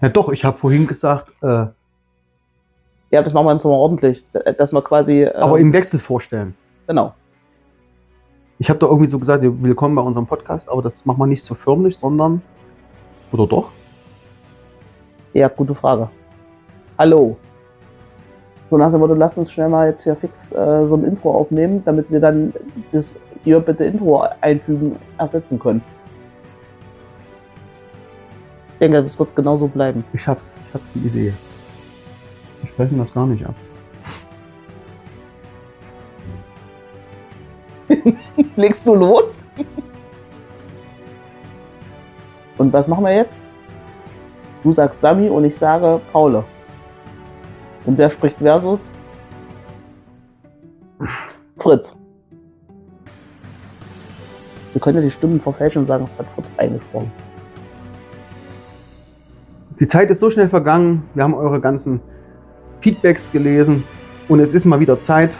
Na doch, ich habe vorhin gesagt, äh, Ja, das machen wir jetzt nochmal ordentlich. Dass wir quasi. ähm, aber im Wechsel vorstellen. Genau. Ich habe da irgendwie so gesagt, willkommen bei unserem Podcast, aber das machen wir nicht so förmlich, sondern. Oder doch? Ja, gute Frage. Hallo. So nach dem Motto, lasst uns schnell mal jetzt hier fix äh, so ein Intro aufnehmen, damit wir dann das hier bitte Intro einfügen ersetzen können. Ich denke, das wird genauso bleiben. Ich hab's, ich hab die Idee. Wir sprechen das gar nicht ab. Legst du los? und was machen wir jetzt? Du sagst Sami und ich sage Paule. Und wer spricht Versus? Fritz. Wir können ja die Stimmen verfälschen und sagen, es hat Fritz eingesprochen. Die Zeit ist so schnell vergangen. Wir haben eure ganzen Feedbacks gelesen und es ist mal wieder Zeit,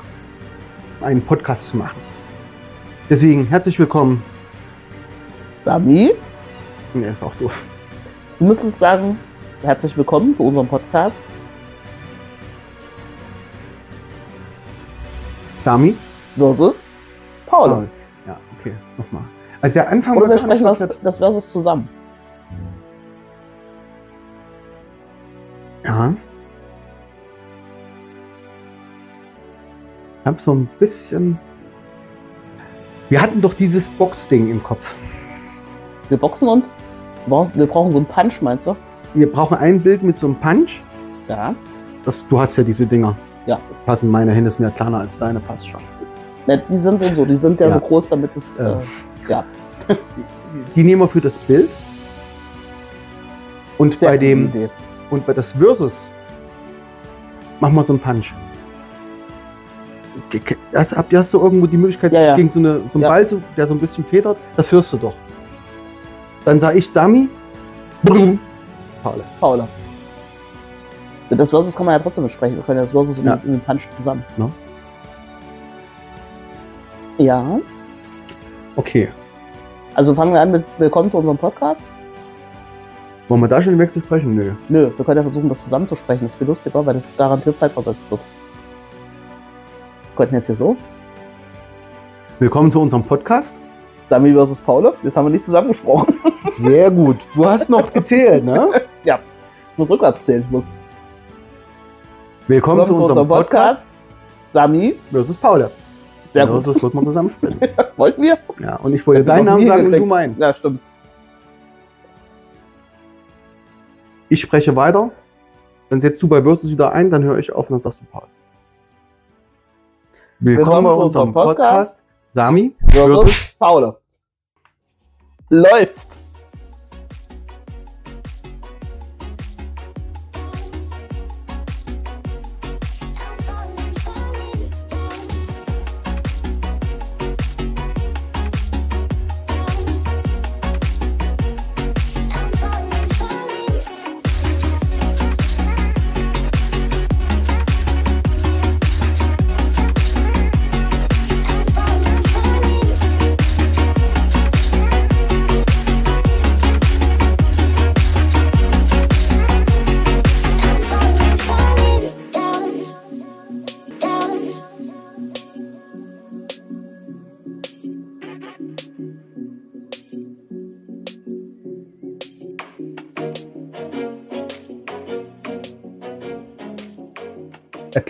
einen Podcast zu machen. Deswegen herzlich willkommen. Sami, Er ist auch doof. du müsstest sagen, herzlich willkommen zu unserem Podcast. Sami? Versus Paula. Ja, okay, nochmal. Also der Anfang Oder wir sprechen das, das Versus zusammen. Ja. Ich habe so ein bisschen. Wir hatten doch dieses Box-Ding im Kopf. Wir boxen uns. Wir brauchen so einen Punch, meinst du? Wir brauchen ein Bild mit so einem Punch. Ja. Das, du hast ja diese Dinger. Ja. Passen meine Hände sind ja kleiner als deine, passt schon. Ne, die sind so und so. Die sind ja, Ja. so groß, damit es. Ja. Äh, ja. Die nehmen wir für das Bild. Und Sehr bei dem Idee. Und bei das Versus machen wir so einen Punch. Hast, habt ihr hast du irgendwo die Möglichkeit Ja, ja. gegen so, eine, so einen Ja. Ball, der so ein bisschen federt? Das hörst du doch. Dann sage ich Sami. Brrr. Paul. Paula. Das Versus kann man ja trotzdem besprechen. Wir können das Versus Ja. und den Punch zusammen. No. Ja. Okay. Also fangen wir an mit Willkommen zu unserem Podcast. Wollen wir da schon im Wechsel sprechen? Nö. Nö, wir können ja versuchen, das zusammenzusprechen. Das ist viel lustiger, weil das garantiert zeitversetzt wird. Wir könnten jetzt hier so. Willkommen zu unserem Podcast. Sami versus Paula. Jetzt haben wir nicht zusammengesprochen. Sehr gut. Du hast noch gezählt, ne? Ich muss rückwärts zählen. Ich muss. Willkommen, zu unserem Podcast. Sami. versus Paul. Sehr ja, gut. Das wird man zusammen sprechen. Wollten wir? Ja, und ich wollte deinen Namen sagen und du meinen. Ja, stimmt. Ich spreche weiter. Dann setzt du bei Versus wieder ein, dann höre ich auf und dann sagst du Paul. Willkommen zu unserem Podcast. Sami Versus Paula. Läuft.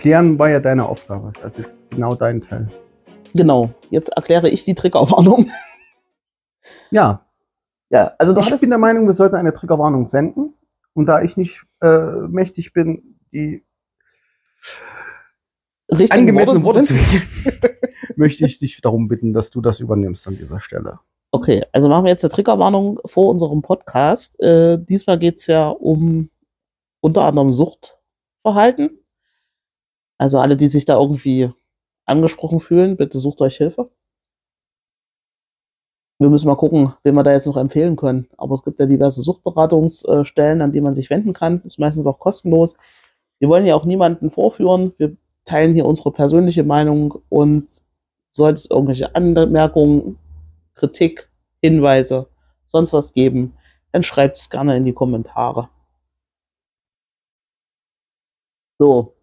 Erklären war ja deine Aufgabe. Das ist genau dein Teil. Genau. Jetzt erkläre ich die Triggerwarnung. Ja, Ja, also du ich bin der Meinung, wir sollten eine Triggerwarnung senden. Und da ich nicht äh, mächtig bin, die richtig angemessenen Worte zu wählen, möchte ich dich darum bitten, dass du das übernimmst an dieser Stelle. Okay, also machen wir jetzt eine Triggerwarnung vor unserem Podcast. Äh, diesmal geht es ja um unter anderem Suchtverhalten. Also alle, die sich da irgendwie angesprochen fühlen, bitte sucht euch Hilfe. Wir müssen mal gucken, wen wir da jetzt noch empfehlen können. Aber es gibt ja diverse Suchtberatungsstellen, an die man sich wenden kann. Ist meistens auch kostenlos. Wir wollen ja auch niemanden vorführen. Wir teilen hier unsere persönliche Meinung und sollte es irgendwelche Anmerkungen, Kritik, Hinweise, sonst was geben, dann schreibt es gerne in die Kommentare. So,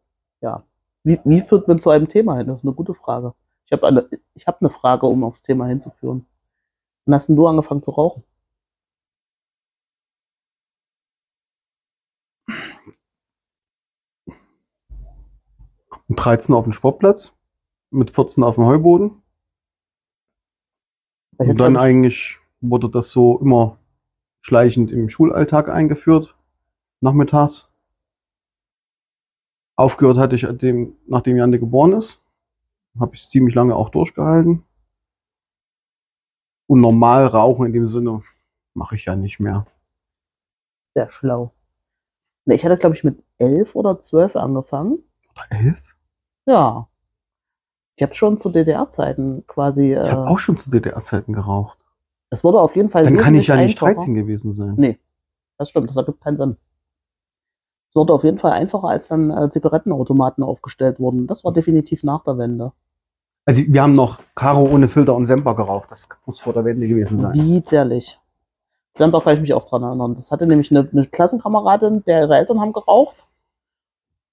ja. Wie, wie führt man zu einem Thema hin? Das ist eine gute Frage. Ich habe eine, ich hab eine Frage, um aufs Thema hinzuführen. Wann hast denn du angefangen zu rauchen? Mit 13 auf dem Sportplatz, mit 14 auf dem Heuboden. Ich Und dann eigentlich wurde das so immer schleichend im Schulalltag eingeführt, nachmittags. Aufgehört hatte ich, dem, nachdem Jante geboren ist. Habe ich ziemlich lange auch durchgehalten. Und normal rauchen in dem Sinne mache ich ja nicht mehr. Sehr schlau. Ich hatte, glaube ich, mit elf oder zwölf angefangen. Oder elf? Ja. Ich habe schon zu DDR-Zeiten quasi. Ich Äh, habe auch schon zu DDR-Zeiten geraucht. es wurde auf jeden Fall. Dann kann ich ja nicht einfacher. 13 gewesen sein. Nee. Das stimmt, das ergibt keinen Sinn. Es wurde auf jeden Fall einfacher, als dann äh, Zigarettenautomaten aufgestellt wurden. Das war definitiv nach der Wende. Also wir haben noch Caro ohne Filter und Semper geraucht. Das muss vor der Wende gewesen sein. Widerlich. Semper kann ich mich auch dran erinnern. Das hatte nämlich eine, eine Klassenkameradin, der ihre Eltern haben geraucht.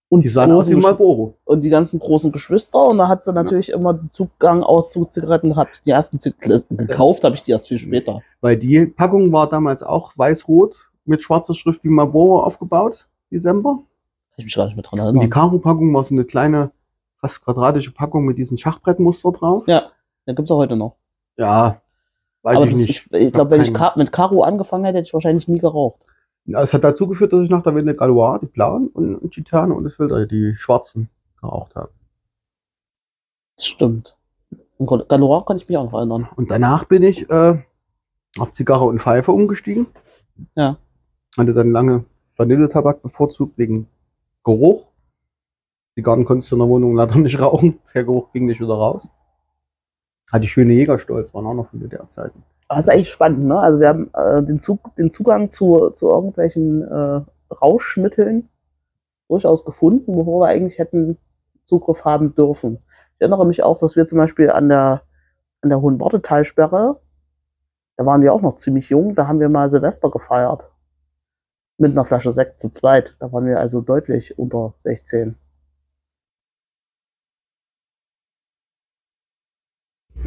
Und Die sahen aus wie Marlboro. und die ganzen großen Geschwister. Und da hat sie natürlich immer den Zugang auch zu Zigaretten gehabt. Die ersten Zigaretten gekauft habe ich die erst viel später. Weil die Packung war damals auch weiß-rot mit schwarzer Schrift wie Marlboro aufgebaut, die Semper. Kann ich mich gar nicht mehr dran Und die erinnern. Karo-Packung war so eine kleine, fast quadratische Packung mit diesem Schachbrettmuster drauf. Ja, den gibt's auch heute noch. Ja, weiß Aber ich das, nicht. ich, ich glaube, wenn ich. Ka mit Karo angefangen hätte, hätte ich wahrscheinlich nie geraucht. Ja, Es hat dazu geführt, dass ich nach der Wende Galois, die blauen, und, und Gitane und das Filter, die schwarzen, geraucht habe. Das stimmt. Gal- Galois kann ich mich auch noch erinnern. Und danach bin ich äh, auf Zigarre und Pfeife umgestiegen. Ja. Hatte dann lange Vanilletabak bevorzugt wegen Geruch. Zigarren konntest du in der Wohnung leider nicht rauchen. Der Geruch ging nicht wieder raus. Hatte ich schöne Jägerstolz, waren auch noch von DDR-Zeiten. Das ist eigentlich spannend, ne? Also wir haben äh, den, Zug, den Zugang zu, zu irgendwelchen äh, Rauschmitteln durchaus gefunden, bevor wir eigentlich hätten Zugriff haben dürfen. Ich erinnere mich auch, dass wir zum Beispiel an der, an der Hohen Wortetalsperre, da waren wir auch noch ziemlich jung, da haben wir mal Silvester gefeiert. Mit einer Flasche Sekt zu zweit. Da waren wir also deutlich unter 16.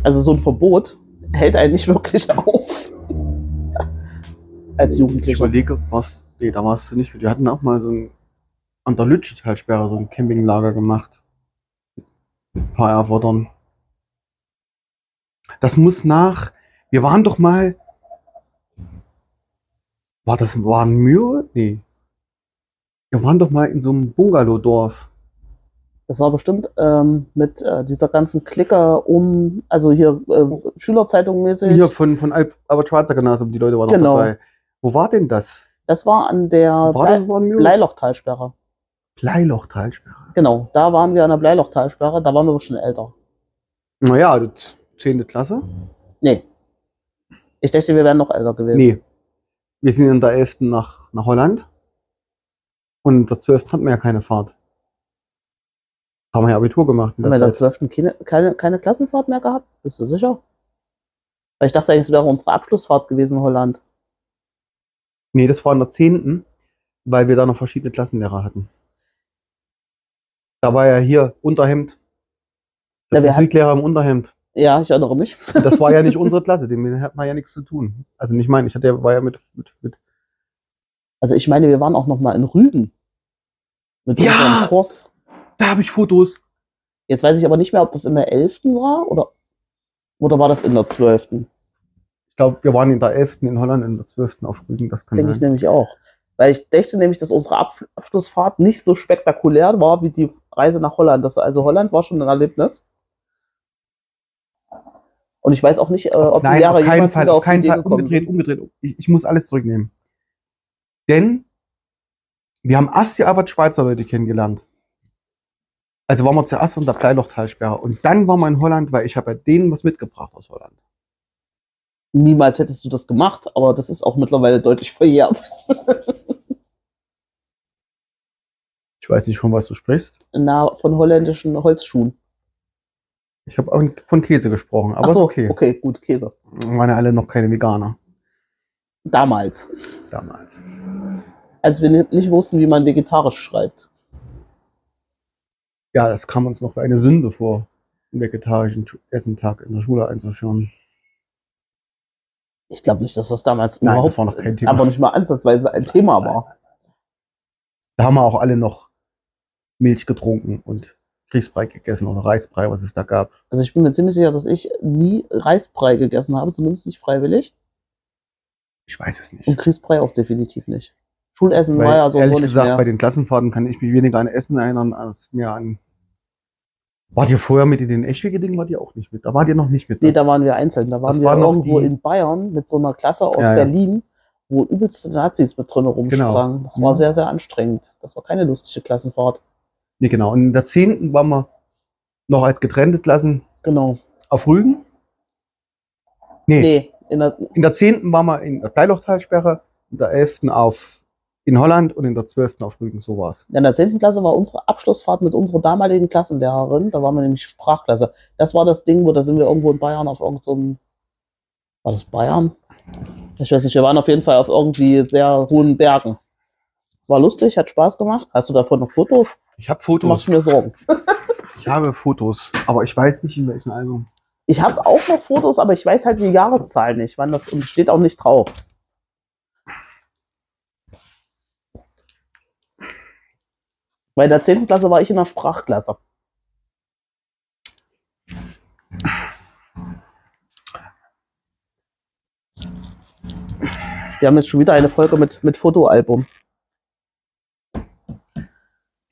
Also so ein Verbot hält einen nicht wirklich auf. Als Ich Jugendlicher. überlege, was. Nee, da warst du nicht mit. Wir hatten auch mal so ein an der Lütschtalsperre so ein Campinglager gemacht. Mit ein paar Erfordern. Das muss nach. Wir waren doch mal. War das war ein Mühe? Nee. Wir waren doch mal in so einem Bungalow-Dorf. Das war bestimmt ähm, mit äh, dieser ganzen Clique um, also hier äh, Schülerzeitung mäßig. Hier von, von Al- Albert Schweitzer Gymnasium, die Leute waren Genau. dabei. Wo war denn das? Das war an der War? Bleilochtalsperre. Bleilochtalsperre. Genau, da waren wir an der Bleilochtalsperre, da waren wir schon älter. Naja, das 10. Klasse. Nee. Ich dachte, wir wären noch älter gewesen. Nee. Wir sind in der 11. nach, nach Holland. Und in der 12. hatten wir ja keine Fahrt. Haben wir ja Abitur gemacht. In Haben wir der in der Zeit. 12. Keine, keine, keine Klassenfahrt mehr gehabt? Bist du sicher? Weil ich dachte eigentlich, es wäre unsere Abschlussfahrt gewesen in Holland. Nee, das war in der 10. Weil wir da noch verschiedene Klassenlehrer hatten. Da war ja hier Unterhemd. Der Ja, Physiklehrer im Unterhemd. Ja, ich erinnere mich. Das war ja nicht unsere Klasse, dem hat man ja nichts zu tun. Also nicht mein, ich hatte, ja- war ja mit, mit, mit Also ich meine, wir waren auch noch mal in Rügen. Mit Ja! unserem Kurs. da habe ich Fotos. Jetzt weiß ich aber nicht mehr, ob das in der 11. war oder, oder war das in der 12. Ich glaube, wir waren in der 11. in Holland, in der 12. auf Rügen, das kann Denke ich nämlich auch. Weil ich dachte nämlich, dass unsere Ab Abschlussfahrt nicht so spektakulär war wie die Reise nach Holland. Das, also Holland war schon ein Erlebnis. Und ich weiß auch nicht, äh, ob die Nein, Lehrer auf keinen Fall, wieder auf die keinen Idee Fall. Umgedreht, umgedreht. Ich, ich muss alles zurücknehmen. Denn wir haben erst die Albert Schweizer Leute kennengelernt. Also waren wir zuerst in der Bleilochtalsperre. Und dann waren wir in Holland, weil ich habe ja denen was mitgebracht aus Holland. Niemals hättest du das gemacht, aber das ist auch mittlerweile deutlich verjährt. Ich weiß nicht, von was du sprichst. Na, von holländischen Holzschuhen. Ich habe von Käse gesprochen, aber Ach ist so, okay. okay, gut, Käse. Waren ja alle noch keine Veganer Damals. damals. Als wir ni- nicht wussten, wie man vegetarisch schreibt. Ja, das kam uns noch für eine Sünde vor, einen vegetarischen Essentag in der Schule einzuführen. Ich glaube nicht, dass das damals Nein, überhaupt das war noch kein Thema. aber nicht mal ansatzweise ein Thema war. Da haben wir auch alle noch Milch getrunken und Kriegsbrei gegessen oder Reisbrei, was es da gab. Also ich bin mir ziemlich sicher, dass ich nie Reisbrei gegessen habe, zumindest nicht freiwillig. Ich weiß es nicht. Und Grießbrei auch definitiv nicht. Schulessen Weil, war ja so ehrlich gesagt, mehr. bei den Klassenfahrten kann ich mich weniger an Essen erinnern, als mir an. Wart ihr vorher mit in den Eschwege-Dingen? Wart ihr auch nicht mit? Da wart ihr noch nicht mit. Nee, ne? da waren wir einzeln. Da waren Das wir war noch irgendwo die- in Bayern mit so einer Klasse aus Ja. Berlin, wo übelste Nazis mit drin rumsprangen. Das war Mhm. sehr, sehr anstrengend. Das war keine lustige Klassenfahrt. Nee, genau. Und in der 10. waren wir noch als getrennte Klassen Genau. auf Rügen. Nee, Nee, in der, in der 10. waren wir in der Bleilochtalsperre, in der 11. auf in Holland und in der 12. auf Rügen. So war's. in der 10. Klasse war unsere Abschlussfahrt mit unserer damaligen Klassenlehrerin. Da waren wir nämlich Sprachklasse. Das war das Ding, wo da sind wir irgendwo in Bayern auf irgendeinem. War das Bayern? Ich weiß nicht, wir waren auf jeden Fall auf irgendwie sehr hohen Bergen. Es war lustig, hat Spaß gemacht. Hast du davon noch Fotos? Ich habe Das macht Fotos. mir Sorgen. Ich habe Fotos, aber ich weiß nicht in welchem Album. Ich habe auch noch Fotos, aber ich weiß halt die Jahreszahl nicht, wann das und steht auch nicht drauf. Bei der 10. Klasse war ich in der Sprachklasse. Wir haben jetzt schon wieder eine Folge mit, mit Fotoalbum.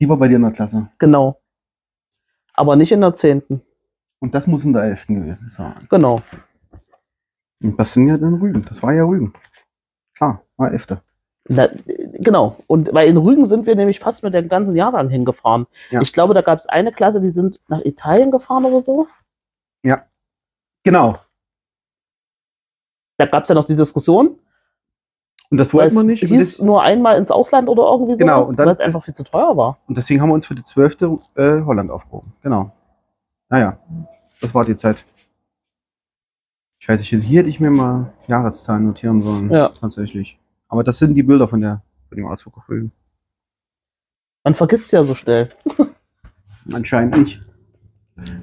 Die war bei dir in der Klasse. Genau. Aber nicht in der 10. Und das muss in der 11. gewesen sein. Genau. Und das sind ja dann Rügen. Das war ja Rügen. Klar, war 11. Na, genau. Und weil in Rügen sind wir nämlich fast mit dem ganzen Jahrgang hingefahren. Ja. Ich glaube, da gab es eine Klasse, die sind nach Italien gefahren oder so. Genau. Da gab es ja noch die Diskussion, Und das wollten wir nicht. Hieß nur einmal ins Ausland oder irgendwie Genau, sowas, und dann- weil es einfach viel zu teuer war. und deswegen haben wir uns für die 12. Äh, Holland aufgehoben. Genau. Naja, das war die Zeit. Scheiße, hier hier hätte ich mir mal Jahreszahlen notieren sollen. Ja. Tatsächlich. Aber das sind die Bilder von, der, von dem Ausflug auf Rügen. Man vergisst ja so schnell. Anscheinend nicht.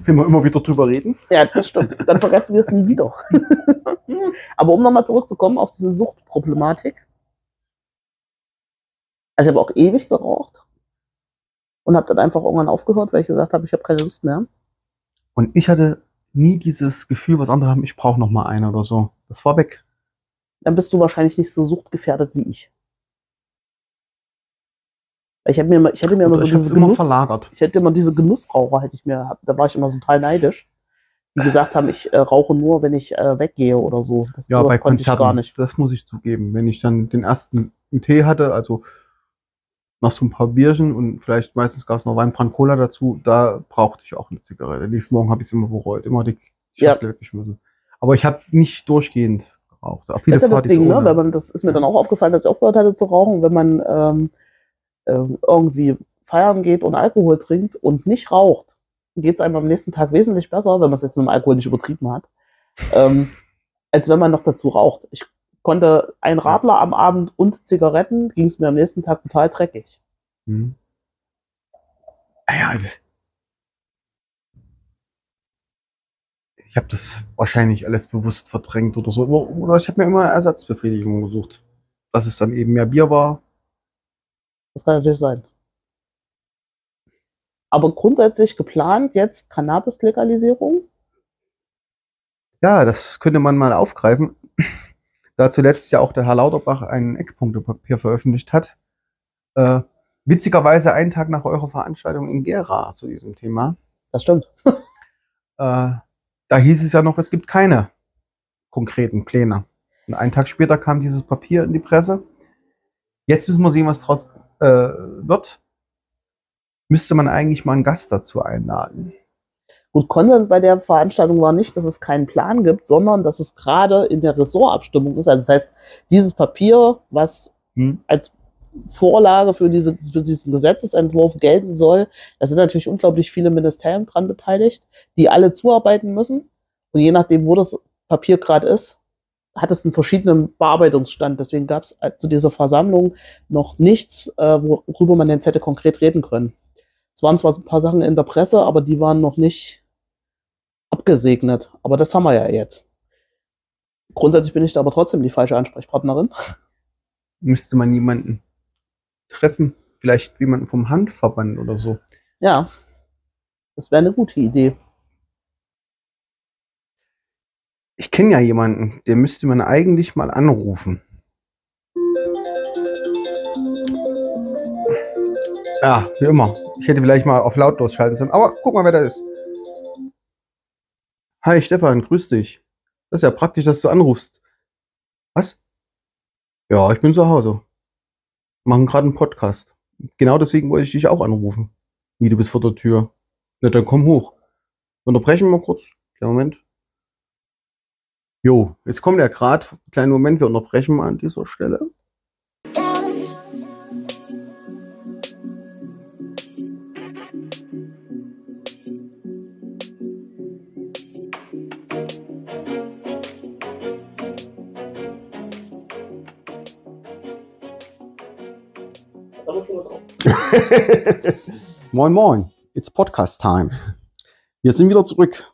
Wenn wir immer wieder drüber reden. Ja, das stimmt. Dann vergessen wir es nie wieder. Aber um nochmal zurückzukommen auf diese Suchtproblematik. Also ich habe auch ewig geraucht und habe dann einfach irgendwann aufgehört, weil ich gesagt habe, ich habe keine Lust mehr. Und ich hatte nie dieses Gefühl, was andere haben, ich brauche noch mal eine oder so. Das war weg. Dann bist du wahrscheinlich nicht so suchtgefährdet wie ich. Ich, hab mir, immer- ich hatte mir immer so ich diese immer Genuss, verlagert. ich hätte immer diese Genussraucher, hätte ich mir, da war ich immer so total neidisch, die gesagt haben, ich äh, rauche nur, wenn ich äh, weggehe oder so. Das, Ja, bei konnte ich Konzerten. gar nicht. Das muss ich zugeben. Wenn ich dann den ersten Tee hatte, also nach so ein paar Bierchen und vielleicht meistens gab es noch Wein, Brand, Cola dazu, da brauchte ich auch eine Zigarette. Nächsten Morgen habe ich es immer bereut, immer die Ja. Schachtel weggeschmissen. Aber ich habe nicht durchgehend geraucht. Auch viele Das ist ja das Partys Ding, ne? Wenn man, das ist mir dann auch aufgefallen, als ich aufgehört hatte zu rauchen, wenn man ähm, irgendwie feiern geht und Alkohol trinkt und nicht raucht, geht es einem am nächsten Tag wesentlich besser, wenn man es jetzt mit dem Alkohol nicht übertrieben hat, ähm, als wenn man noch dazu raucht. Ich konnte ein Radler am Abend und Zigaretten, ging es mir am nächsten Tag total dreckig. Hm. Naja, also ich habe das wahrscheinlich alles bewusst verdrängt oder so. Oder ich habe mir immer Ersatzbefriedigung gesucht. Dass es dann eben mehr Bier war. Das kann natürlich sein. Aber grundsätzlich geplant jetzt Cannabis-Legalisierung. Ja, das könnte man mal aufgreifen. Da zuletzt ja auch der Herr Lauterbach ein Eckpunktepapier veröffentlicht hat. Äh, witzigerweise einen Tag nach eurer Veranstaltung in Gera zu diesem Thema. Das stimmt. Äh, da hieß es ja noch, es gibt keine konkreten Pläne. Und einen Tag später kam dieses Papier in die Presse. Jetzt müssen wir sehen, was draus äh, wird. Müsste man eigentlich mal einen Gast dazu einladen. Gut, Konsens bei der Veranstaltung war nicht, dass es keinen Plan gibt, sondern dass es gerade in der Ressortabstimmung ist. Also das heißt, dieses Papier, was Hm? als Vorlage für, diese, für diesen Gesetzesentwurf gelten soll, da sind natürlich unglaublich viele Ministerien dran beteiligt, die alle zuarbeiten müssen. Und je nachdem, wo das Papier gerade ist, hat es einen verschiedenen Bearbeitungsstand. Deswegen gab es zu dieser Versammlung noch nichts, äh, worüber man jetzt hätte konkret reden können. Es waren zwar ein paar Sachen in der Presse, aber die waren noch nicht abgesegnet. Aber das haben wir ja jetzt. Grundsätzlich bin ich da aber trotzdem die falsche Ansprechpartnerin. Müsste man jemanden treffen, vielleicht jemanden vom Handverband oder so. Ja, das wäre eine gute Idee. Ich kenne ja jemanden, der müsste man eigentlich mal anrufen. Ja, wie immer. Ich hätte vielleicht mal auf lautlos schalten sollen. Aber guck mal, wer da ist. Hi Stefan, grüß dich. Das ist ja praktisch, dass du anrufst. Was? Ja, ich bin zu Hause. Machen gerade einen Podcast. Genau deswegen wollte ich dich auch anrufen. Wie, du bist vor der Tür. Na, dann komm hoch. Unterbrechen wir mal kurz. Kleinen Moment. Jo, jetzt kommt er gerade. Kleinen Moment, wir unterbrechen mal an dieser Stelle. moin, moin. It's Podcast Time. Wir sind wieder zurück.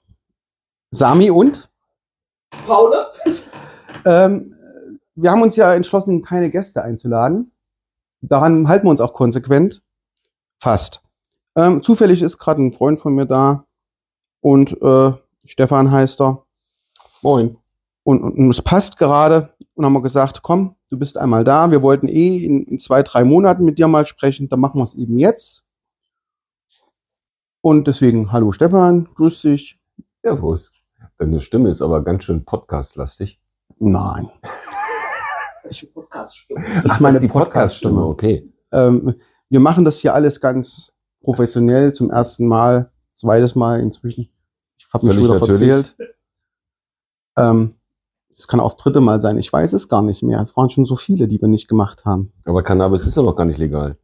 Sami und? Paula? Ähm, wir haben uns ja entschlossen, keine Gäste einzuladen. Daran halten wir uns auch konsequent. Fast. Ähm, zufällig ist gerade ein Freund von mir da und äh, Stefan heißt er. Moin. Und, und, und es passt gerade und haben wir gesagt, komm, du bist einmal da. Wir wollten eh in, in zwei, drei Monaten mit dir mal sprechen. Dann machen wir es eben jetzt. Und deswegen, hallo Stefan, grüß dich. Servus. Deine Stimme ist aber ganz schön podcastlastig. Nein. Podcast-Stimme. Das ist meine Podcast-Stimme. Okay. Ähm, wir machen das hier alles ganz professionell zum ersten Mal, zweites Mal inzwischen. Ich habe mir schon wieder verzählt. Ähm, es kann auch das dritte Mal sein. Ich weiß es gar nicht mehr. Es waren schon so viele, die wir nicht gemacht haben. Aber Cannabis ist ja noch gar nicht legal.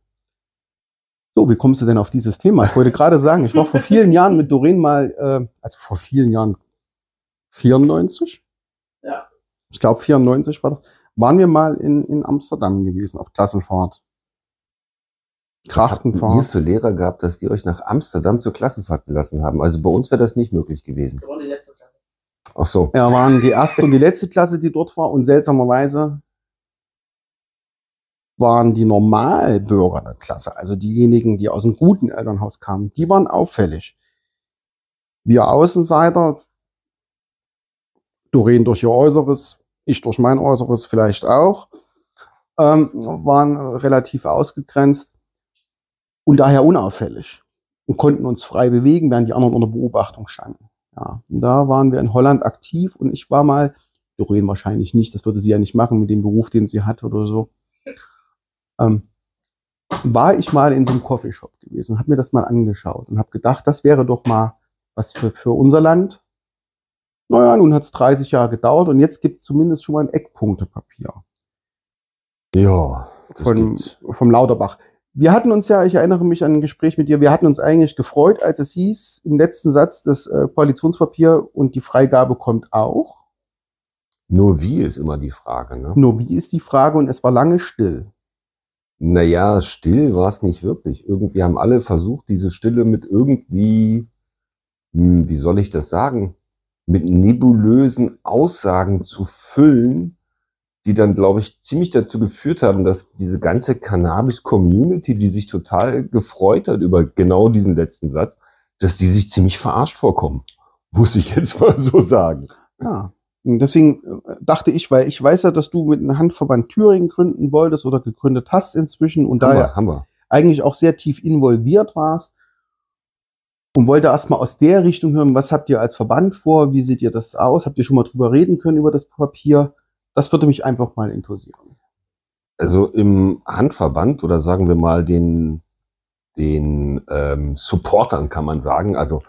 So, wie kommst du denn auf dieses Thema? Ich wollte gerade sagen, ich war vor vielen Jahren mit Doreen mal, äh, also vor vielen Jahren, 94? Ja. Ich glaube 94 war das. Waren wir mal in, in Amsterdam gewesen, auf Klassenfahrt. Habt ihr Krachtenfahrt. für Lehrer gehabt, dass die euch nach Amsterdam zur Klassenfahrt gelassen haben? Also bei uns wäre das nicht möglich gewesen. Das war die letzte Klasse. Ach so. Ja, waren die erste und die letzte Klasse, die dort war. Und seltsamerweise waren die Normalbürger der Klasse, also diejenigen, die aus einem guten Elternhaus kamen, die waren auffällig. Wir Außenseiter, Doreen durch ihr Äußeres, ich durch mein Äußeres vielleicht auch, ähm, waren relativ ausgegrenzt und daher unauffällig und konnten uns frei bewegen, während die anderen unter Beobachtung standen. Ja, da waren wir in Holland aktiv und ich war mal, Doreen wahrscheinlich nicht, das würde sie ja nicht machen mit dem Beruf, den sie hat oder so. Ähm, war ich mal in so einem Coffeeshop gewesen, habe mir das mal angeschaut und habe gedacht, das wäre doch mal was für, für unser Land. Naja, nun hat es 30 Jahre gedauert und jetzt gibt es zumindest schon mal ein Eckpunktepapier Ja. von, vom Lauterbach. Wir hatten uns ja, ich erinnere mich an ein Gespräch mit dir, wir hatten uns eigentlich gefreut, als es hieß, im letzten Satz, das äh, Koalitionspapier und die Freigabe kommt auch. Nur wie ist immer die Frage, ne? Nur wie ist die Frage und es war lange still. Naja, still war es nicht wirklich. Irgendwie haben alle versucht, diese Stille mit irgendwie, hm, wie soll ich das sagen, mit nebulösen Aussagen zu füllen, die dann, glaube ich, ziemlich dazu geführt haben, dass diese ganze Cannabis-Community, die sich total gefreut hat über genau diesen letzten Satz, dass die sich ziemlich verarscht vorkommen. Muss ich jetzt mal so sagen. Ja. Deswegen äh, dachte ich, weil ich weiß ja, dass du mit einem Handverband Thüringen gründen wolltest oder gegründet hast inzwischen und daher haben wir. eigentlich auch sehr tief involviert warst und wollte erstmal aus der Richtung hören, was habt ihr als Verband vor, wie sieht ihr das aus, habt ihr schon mal drüber reden können über das Papier? Das würde mich einfach mal interessieren. Also im Handverband oder sagen wir mal den, den ähm, Supportern kann man sagen, also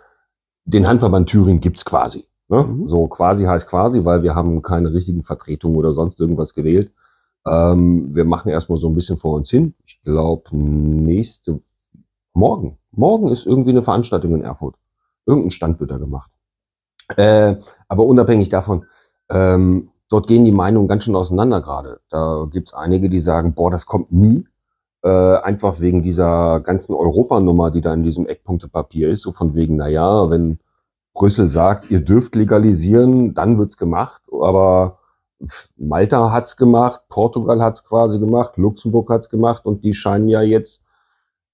den Handverband Thüringen gibt's quasi. Ne? Mhm. So quasi heißt quasi, weil wir haben keine richtigen Vertretungen oder sonst irgendwas gewählt. Ähm, wir machen erstmal so ein bisschen vor uns hin. Ich glaube, nächste morgen. Morgen ist irgendwie eine Veranstaltung in Erfurt. Irgendein Stand wird da gemacht. Äh, aber unabhängig davon, ähm, dort gehen die Meinungen ganz schön auseinander gerade. Da gibt's einige, die sagen, boah, das kommt nie. äh, einfach wegen dieser ganzen Europanummer, die da in diesem Eckpunktepapier ist, so von wegen, na ja, wenn Brüssel sagt, ihr dürft legalisieren, dann wird's gemacht, aber Malta hat's gemacht, Portugal hat's quasi gemacht, Luxemburg hat's gemacht und die scheinen ja jetzt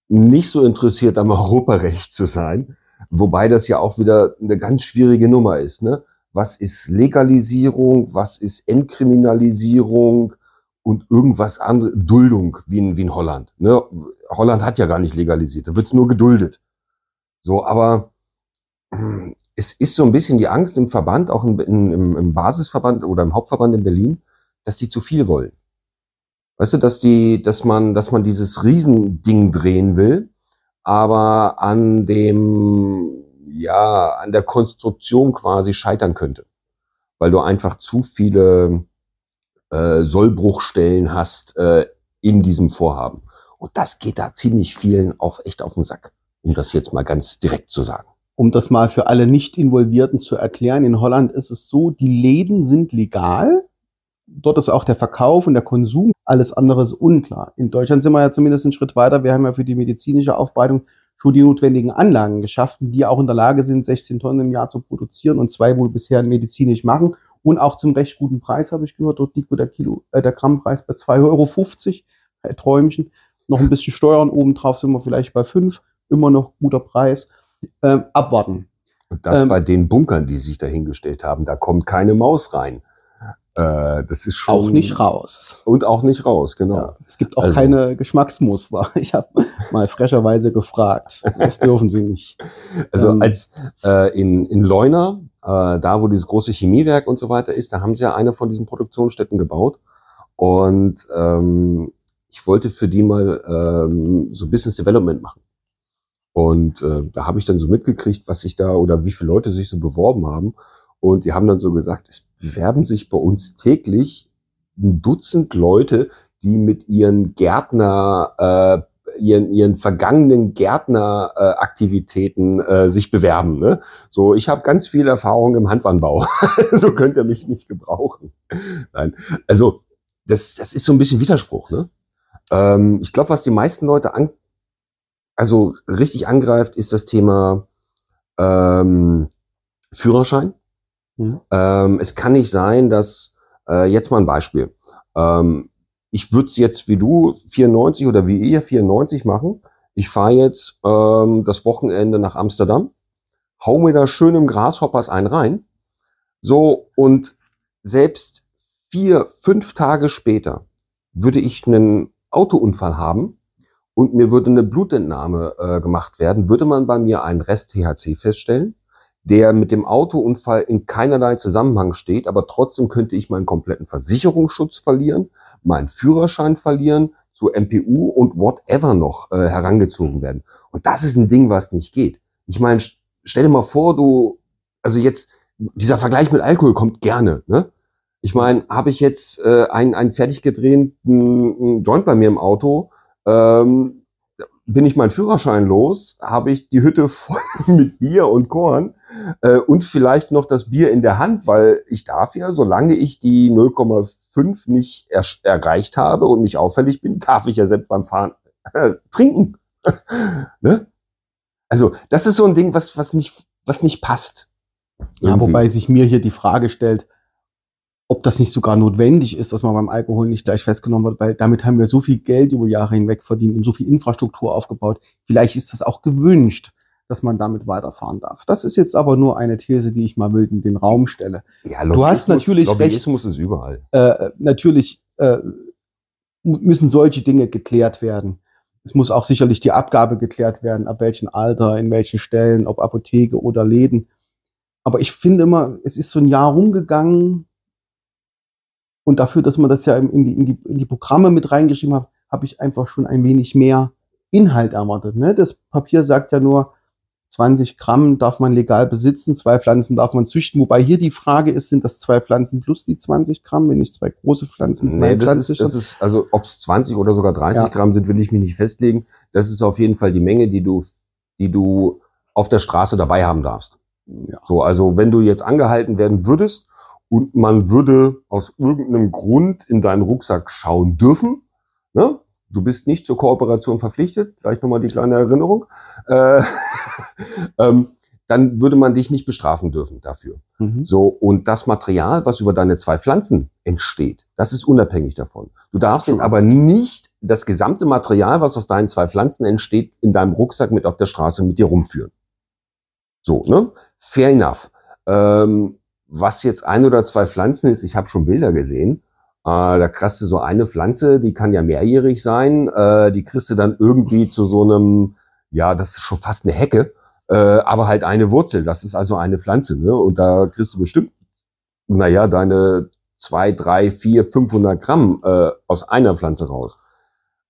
nicht so interessiert am Europarecht zu sein, wobei das ja auch wieder eine ganz schwierige Nummer ist. Ne? Was ist Legalisierung, was ist Entkriminalisierung und irgendwas anderes, Duldung, wie in, wie in Holland. Ne? Holland hat ja gar nicht legalisiert, da wird's nur geduldet. So, aber es ist so ein bisschen die Angst im Verband, auch im, im, im Basisverband oder im Hauptverband in Berlin, dass die zu viel wollen. Weißt du, dass die, dass man, dass man dieses Riesending drehen will, aber an dem, ja, an der Konstruktion quasi scheitern könnte. Weil du einfach zu viele äh, Sollbruchstellen hast äh, in diesem Vorhaben. Und das geht da ziemlich vielen auch echt auf den Sack, um das jetzt mal ganz direkt zu sagen. Um das mal für alle Nicht-Involvierten zu erklären, in Holland ist es so, die Läden sind legal. Dort ist auch der Verkauf und der Konsum alles andere ist unklar. In Deutschland sind wir ja zumindest einen Schritt weiter. Wir haben ja für die medizinische Aufbereitung schon die notwendigen Anlagen geschaffen, die auch in der Lage sind, 16 Tonnen im Jahr zu produzieren und zwei wohl bisher medizinisch machen. Und auch zum recht guten Preis habe ich gehört. Dort liegt der Kilo, äh, der Grammpreis bei 2,50 Euro. Bei Träumchen. Noch ein bisschen Steuern obendrauf sind wir vielleicht bei 5. Immer noch guter Preis. Ähm, abwarten. Und das ähm, bei den Bunkern, die sich dahingestellt haben, da kommt keine Maus rein. Äh, das ist schon. Auch nicht raus. Und auch nicht raus, genau. Ja, es gibt auch also. keine Geschmacksmuster. Ich habe mal frecherweise gefragt. Das dürfen sie nicht. Also ähm, als äh, in, in Leuna, äh, da wo dieses große Chemiewerk und so weiter ist, da haben sie ja eine von diesen Produktionsstätten gebaut. Und ähm, ich wollte für die mal ähm, so Business Development machen. Und äh, da habe ich dann so mitgekriegt, was sich da oder wie viele Leute sich so beworben haben. Und die haben dann so gesagt, es bewerben sich bei uns täglich ein Dutzend Leute, die mit ihren Gärtner, äh, ihren, ihren vergangenen Gärtneraktivitäten äh, äh, sich bewerben. Ne? So, ich habe ganz viel Erfahrung im Handwandbau. so könnt ihr mich nicht gebrauchen. Nein, also das, das ist so ein bisschen Widerspruch. Ne? Ähm, ich glaube, was die meisten Leute an, also richtig angreift, ist das Thema ähm, Führerschein. Mhm. Ähm, es kann nicht sein, dass, äh, jetzt mal ein Beispiel, ähm, ich würde es jetzt wie du 94 oder wie ihr 94 machen. Ich fahre jetzt ähm, das Wochenende nach Amsterdam, hau mir da schön im Grasshoppers ein rein. So, und selbst vier, fünf Tage später würde ich einen Autounfall haben und mir würde eine Blutentnahme äh, gemacht werden, würde man bei mir einen Rest THC feststellen der mit dem Autounfall in keinerlei Zusammenhang steht, aber trotzdem könnte ich meinen kompletten Versicherungsschutz verlieren, meinen Führerschein verlieren, zur MPU und whatever noch äh, herangezogen werden. Und das ist ein Ding, was nicht geht. Ich meine, stell dir mal vor, du, also jetzt, dieser Vergleich mit Alkohol kommt gerne, ne? Ich meine, habe ich jetzt äh, einen, einen fertig gedrehten Joint bei mir im Auto, ähm, bin ich meinen Führerschein los, habe ich die Hütte voll mit Bier und Korn äh, und vielleicht noch das Bier in der Hand, weil ich darf ja, solange ich die 0,5 nicht er erreicht habe und nicht auffällig bin, darf ich ja selbst beim Fahren äh, trinken. ne? Also das ist so ein Ding, was, was, nicht, was nicht passt. Ja, wobei sich mir hier die Frage stellt, ob das nicht sogar notwendig ist, dass man beim Alkohol nicht gleich festgenommen wird, weil damit haben wir so viel Geld über Jahre hinweg verdient und so viel Infrastruktur aufgebaut. Vielleicht ist das auch gewünscht, dass man damit weiterfahren darf. Das ist jetzt aber nur eine These, die ich mal wild in den Raum stelle. Ja, du hast natürlich Lobbyismus recht. ist überall. Äh, natürlich äh, müssen solche Dinge geklärt werden. Es muss auch sicherlich die Abgabe geklärt werden, ab welchem Alter, in welchen Stellen, ob Apotheke oder Läden. Aber ich finde immer, es ist so ein Jahr rumgegangen, und dafür, dass man das ja in die, in die, in die Programme mit reingeschrieben hat, habe ich einfach schon ein wenig mehr Inhalt erwartet. Ne? Das Papier sagt ja nur, 20 Gramm darf man legal besitzen, zwei Pflanzen darf man züchten. Wobei hier die Frage ist, sind das zwei Pflanzen plus die 20 Gramm, wenn ich zwei große Pflanzen nee, das ist, das ist, also ob es 20 oder sogar 30 ja. Gramm sind, will ich mich nicht festlegen. Das ist auf jeden Fall die Menge, die du, die du auf der Straße dabei haben darfst. Ja. So, also wenn du jetzt angehalten werden würdest und man würde aus irgendeinem Grund in deinen Rucksack schauen dürfen, ne? du bist nicht zur Kooperation verpflichtet, vielleicht nochmal die kleine Erinnerung, äh, ähm, dann würde man dich nicht bestrafen dürfen dafür. Mhm. So, und das Material, was über deine zwei Pflanzen entsteht, das ist unabhängig davon. Du darfst jetzt aber nicht das gesamte Material, was aus deinen zwei Pflanzen entsteht, in deinem Rucksack mit auf der Straße mit dir rumführen. So, ne? Fair enough. Ähm, was jetzt ein oder zwei Pflanzen ist, ich habe schon Bilder gesehen, äh, da kriegst du so eine Pflanze, die kann ja mehrjährig sein, äh, die kriegst du dann irgendwie zu so einem, ja, das ist schon fast eine Hecke, äh, aber halt eine Wurzel, das ist also eine Pflanze, ne? Und da kriegst du bestimmt, naja, deine zwei, drei, vier, 500 Gramm äh, aus einer Pflanze raus.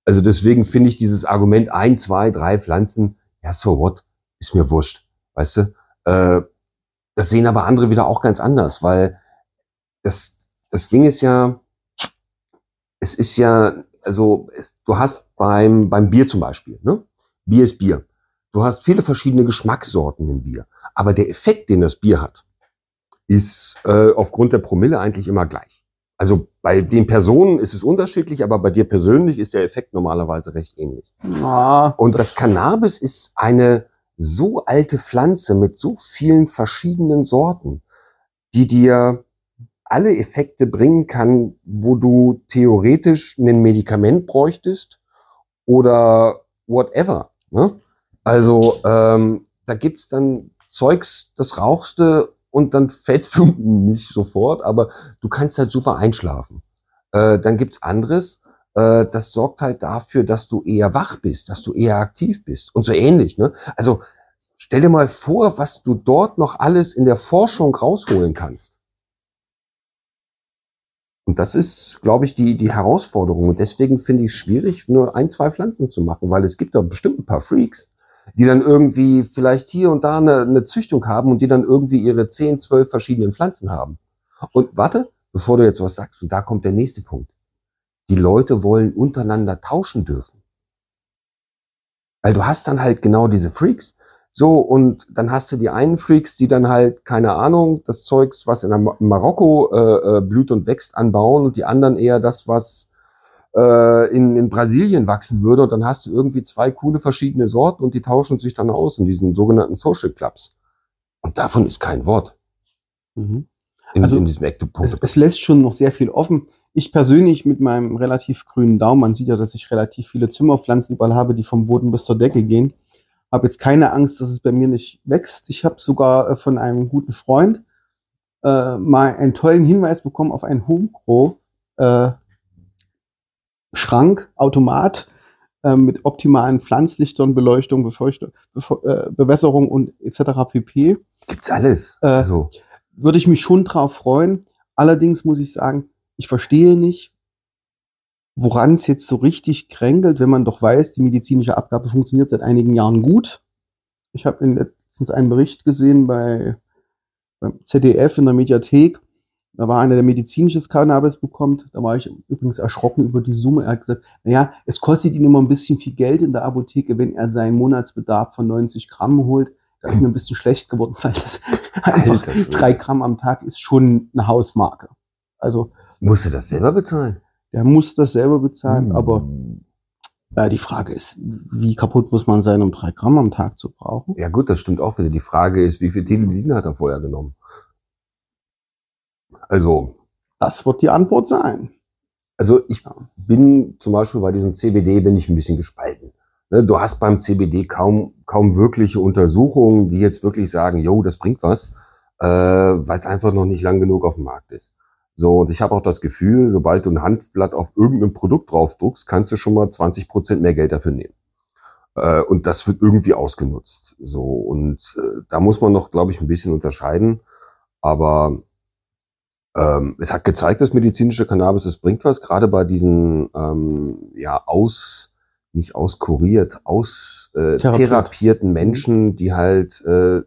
Also deswegen finde ich dieses Argument ein, zwei, drei Pflanzen, ja, so what, ist mir wurscht, weißt du? Äh, das sehen aber andere wieder auch ganz anders, weil das, das Ding ist ja, es ist ja, also es, du hast beim, beim Bier zum Beispiel, ne? Bier ist Bier. Du hast viele verschiedene Geschmackssorten im Bier. Aber der Effekt, den das Bier hat, ist äh, aufgrund der Promille eigentlich immer gleich. Also bei den Personen ist es unterschiedlich, aber bei dir persönlich ist der Effekt normalerweise recht ähnlich. Ah, Und das Cannabis ist eine so alte Pflanze mit so vielen verschiedenen Sorten, die dir alle Effekte bringen kann, wo du theoretisch ein Medikament bräuchtest oder whatever. Ne? Also ähm, da gibt's dann Zeugs, das rauchst du und dann fällst du nicht sofort, aber du kannst halt super einschlafen. Äh, dann gibt's anderes, äh, das sorgt halt dafür, dass du eher wach bist, dass du eher aktiv bist und so ähnlich. Ne? Also stell dir mal vor, was du dort noch alles in der Forschung rausholen kannst. Und das ist, glaube ich, die, die Herausforderung. Und deswegen finde ich es schwierig, nur ein, zwei Pflanzen zu machen, weil es gibt doch bestimmt ein paar Freaks, die dann irgendwie vielleicht hier und da eine, eine Züchtung haben und die dann irgendwie ihre 10, 12 verschiedenen Pflanzen haben. Und warte, bevor du jetzt was sagst, und da kommt der nächste Punkt. Die Leute wollen untereinander tauschen dürfen. Weil du hast dann halt genau diese Freaks. So, und dann hast du die einen Freaks, die dann halt, keine Ahnung, das Zeugs, was in Mar- Marokko äh, äh, blüht und wächst, anbauen und die anderen eher das, was äh, in, in Brasilien wachsen würde. Und dann hast du irgendwie zwei coole verschiedene Sorten und die tauschen sich dann aus in diesen sogenannten Social Clubs. Und davon ist kein Wort mhm. in, Also, in diesem es, Ektopunkt. es lässt schon noch sehr viel offen. Ich persönlich mit meinem relativ grünen Daumen, man sieht ja, dass ich relativ viele Zimmerpflanzen überall habe, die vom Boden bis zur Decke gehen, habe jetzt keine Angst, dass es bei mir nicht wächst. Ich habe sogar äh, von einem guten Freund äh, mal einen tollen Hinweis bekommen auf einen Homegro äh, Schrank, Automat äh, mit optimalen Pflanzlichtern, Beleuchtung, Befeuchtung, Befeu äh, Bewässerung und etc. pp Gibt's alles. Äh, also, würde ich mich schon drauf freuen. Allerdings muss ich sagen, ich verstehe nicht, woran es jetzt so richtig kränkelt, wenn man doch weiß, die medizinische Abgabe funktioniert seit einigen Jahren gut. Ich habe letztens einen Bericht gesehen bei beim ZDF in der Mediathek. Da war einer, der medizinisches Cannabis bekommt. Da war ich übrigens erschrocken über die Summe. Er hat gesagt, naja, es kostet ihn immer ein bisschen viel Geld in der Apotheke, wenn er seinen Monatsbedarf von 90 Gramm holt. Da ist mir ein bisschen schlecht geworden, weil das einfach drei Gramm am Tag ist schon eine Hausmarke. Also musst du das selber bezahlen? der muss das selber bezahlen, Hm. aber äh, die Frage ist, wie kaputt muss man sein, um drei Gramm am Tag zu brauchen? Ja gut, das stimmt auch wieder. Die Frage ist, wie viel Tilidin hat er vorher genommen? Also, Das wird die Antwort sein. also ich bin zum Beispiel bei diesem CBD bin ich ein bisschen gespalten. Ne, Du hast beim CBD kaum, kaum wirkliche Untersuchungen, die jetzt wirklich sagen, yo, das bringt was, äh, weil es einfach noch nicht lang genug auf dem Markt ist. So, und ich habe auch das Gefühl, sobald du ein Handblatt auf irgendein Produkt draufdruckst, kannst du schon mal 20 Prozent mehr Geld dafür nehmen. Äh, und das wird irgendwie ausgenutzt. So, und äh, da muss man noch, glaube ich, ein bisschen unterscheiden. Aber ähm, es hat gezeigt, dass medizinische Cannabis, es bringt was, gerade bei diesen ähm, ja aus, nicht auskuriert, aus äh, Therapiert. therapierten Menschen, die halt äh,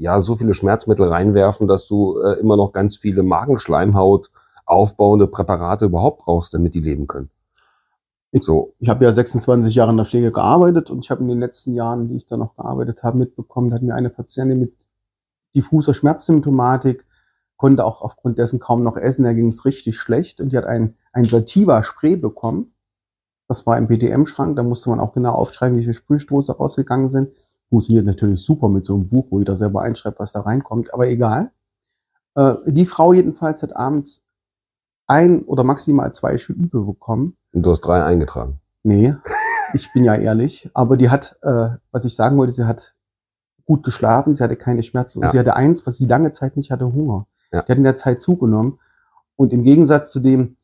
ja so viele Schmerzmittel reinwerfen, dass du äh, immer noch ganz viele Magenschleimhaut aufbauende Präparate überhaupt brauchst, damit die leben können. Ich- So, Ich habe ja 26 Jahre in der Pflege gearbeitet und ich habe in den letzten Jahren, die ich da noch gearbeitet habe, mitbekommen, da hat mir eine Patientin mit diffuser Schmerzsymptomatik, konnte auch aufgrund dessen kaum noch essen, da ging es richtig schlecht und die hat ein, ein Sativa-Spray bekommen. Das war im BDM-Schrank, da musste man auch genau aufschreiben, wie viele Sprühstoße rausgegangen sind. Funktioniert natürlich super mit so einem Buch, wo jeder selber einschreibt, was da reinkommt, aber egal. Äh, die Frau jedenfalls hat abends ein oder maximal zwei Schübe bekommen. Und du hast drei eingetragen. Nee, ich bin ja ehrlich. Aber die hat, äh, was ich sagen wollte, sie hat gut geschlafen, sie hatte keine Schmerzen Ja. und sie hatte eins, was sie lange Zeit nicht hatte, Hunger. Ja. Die hat in der Zeit zugenommen. Und im Gegensatz zu dem,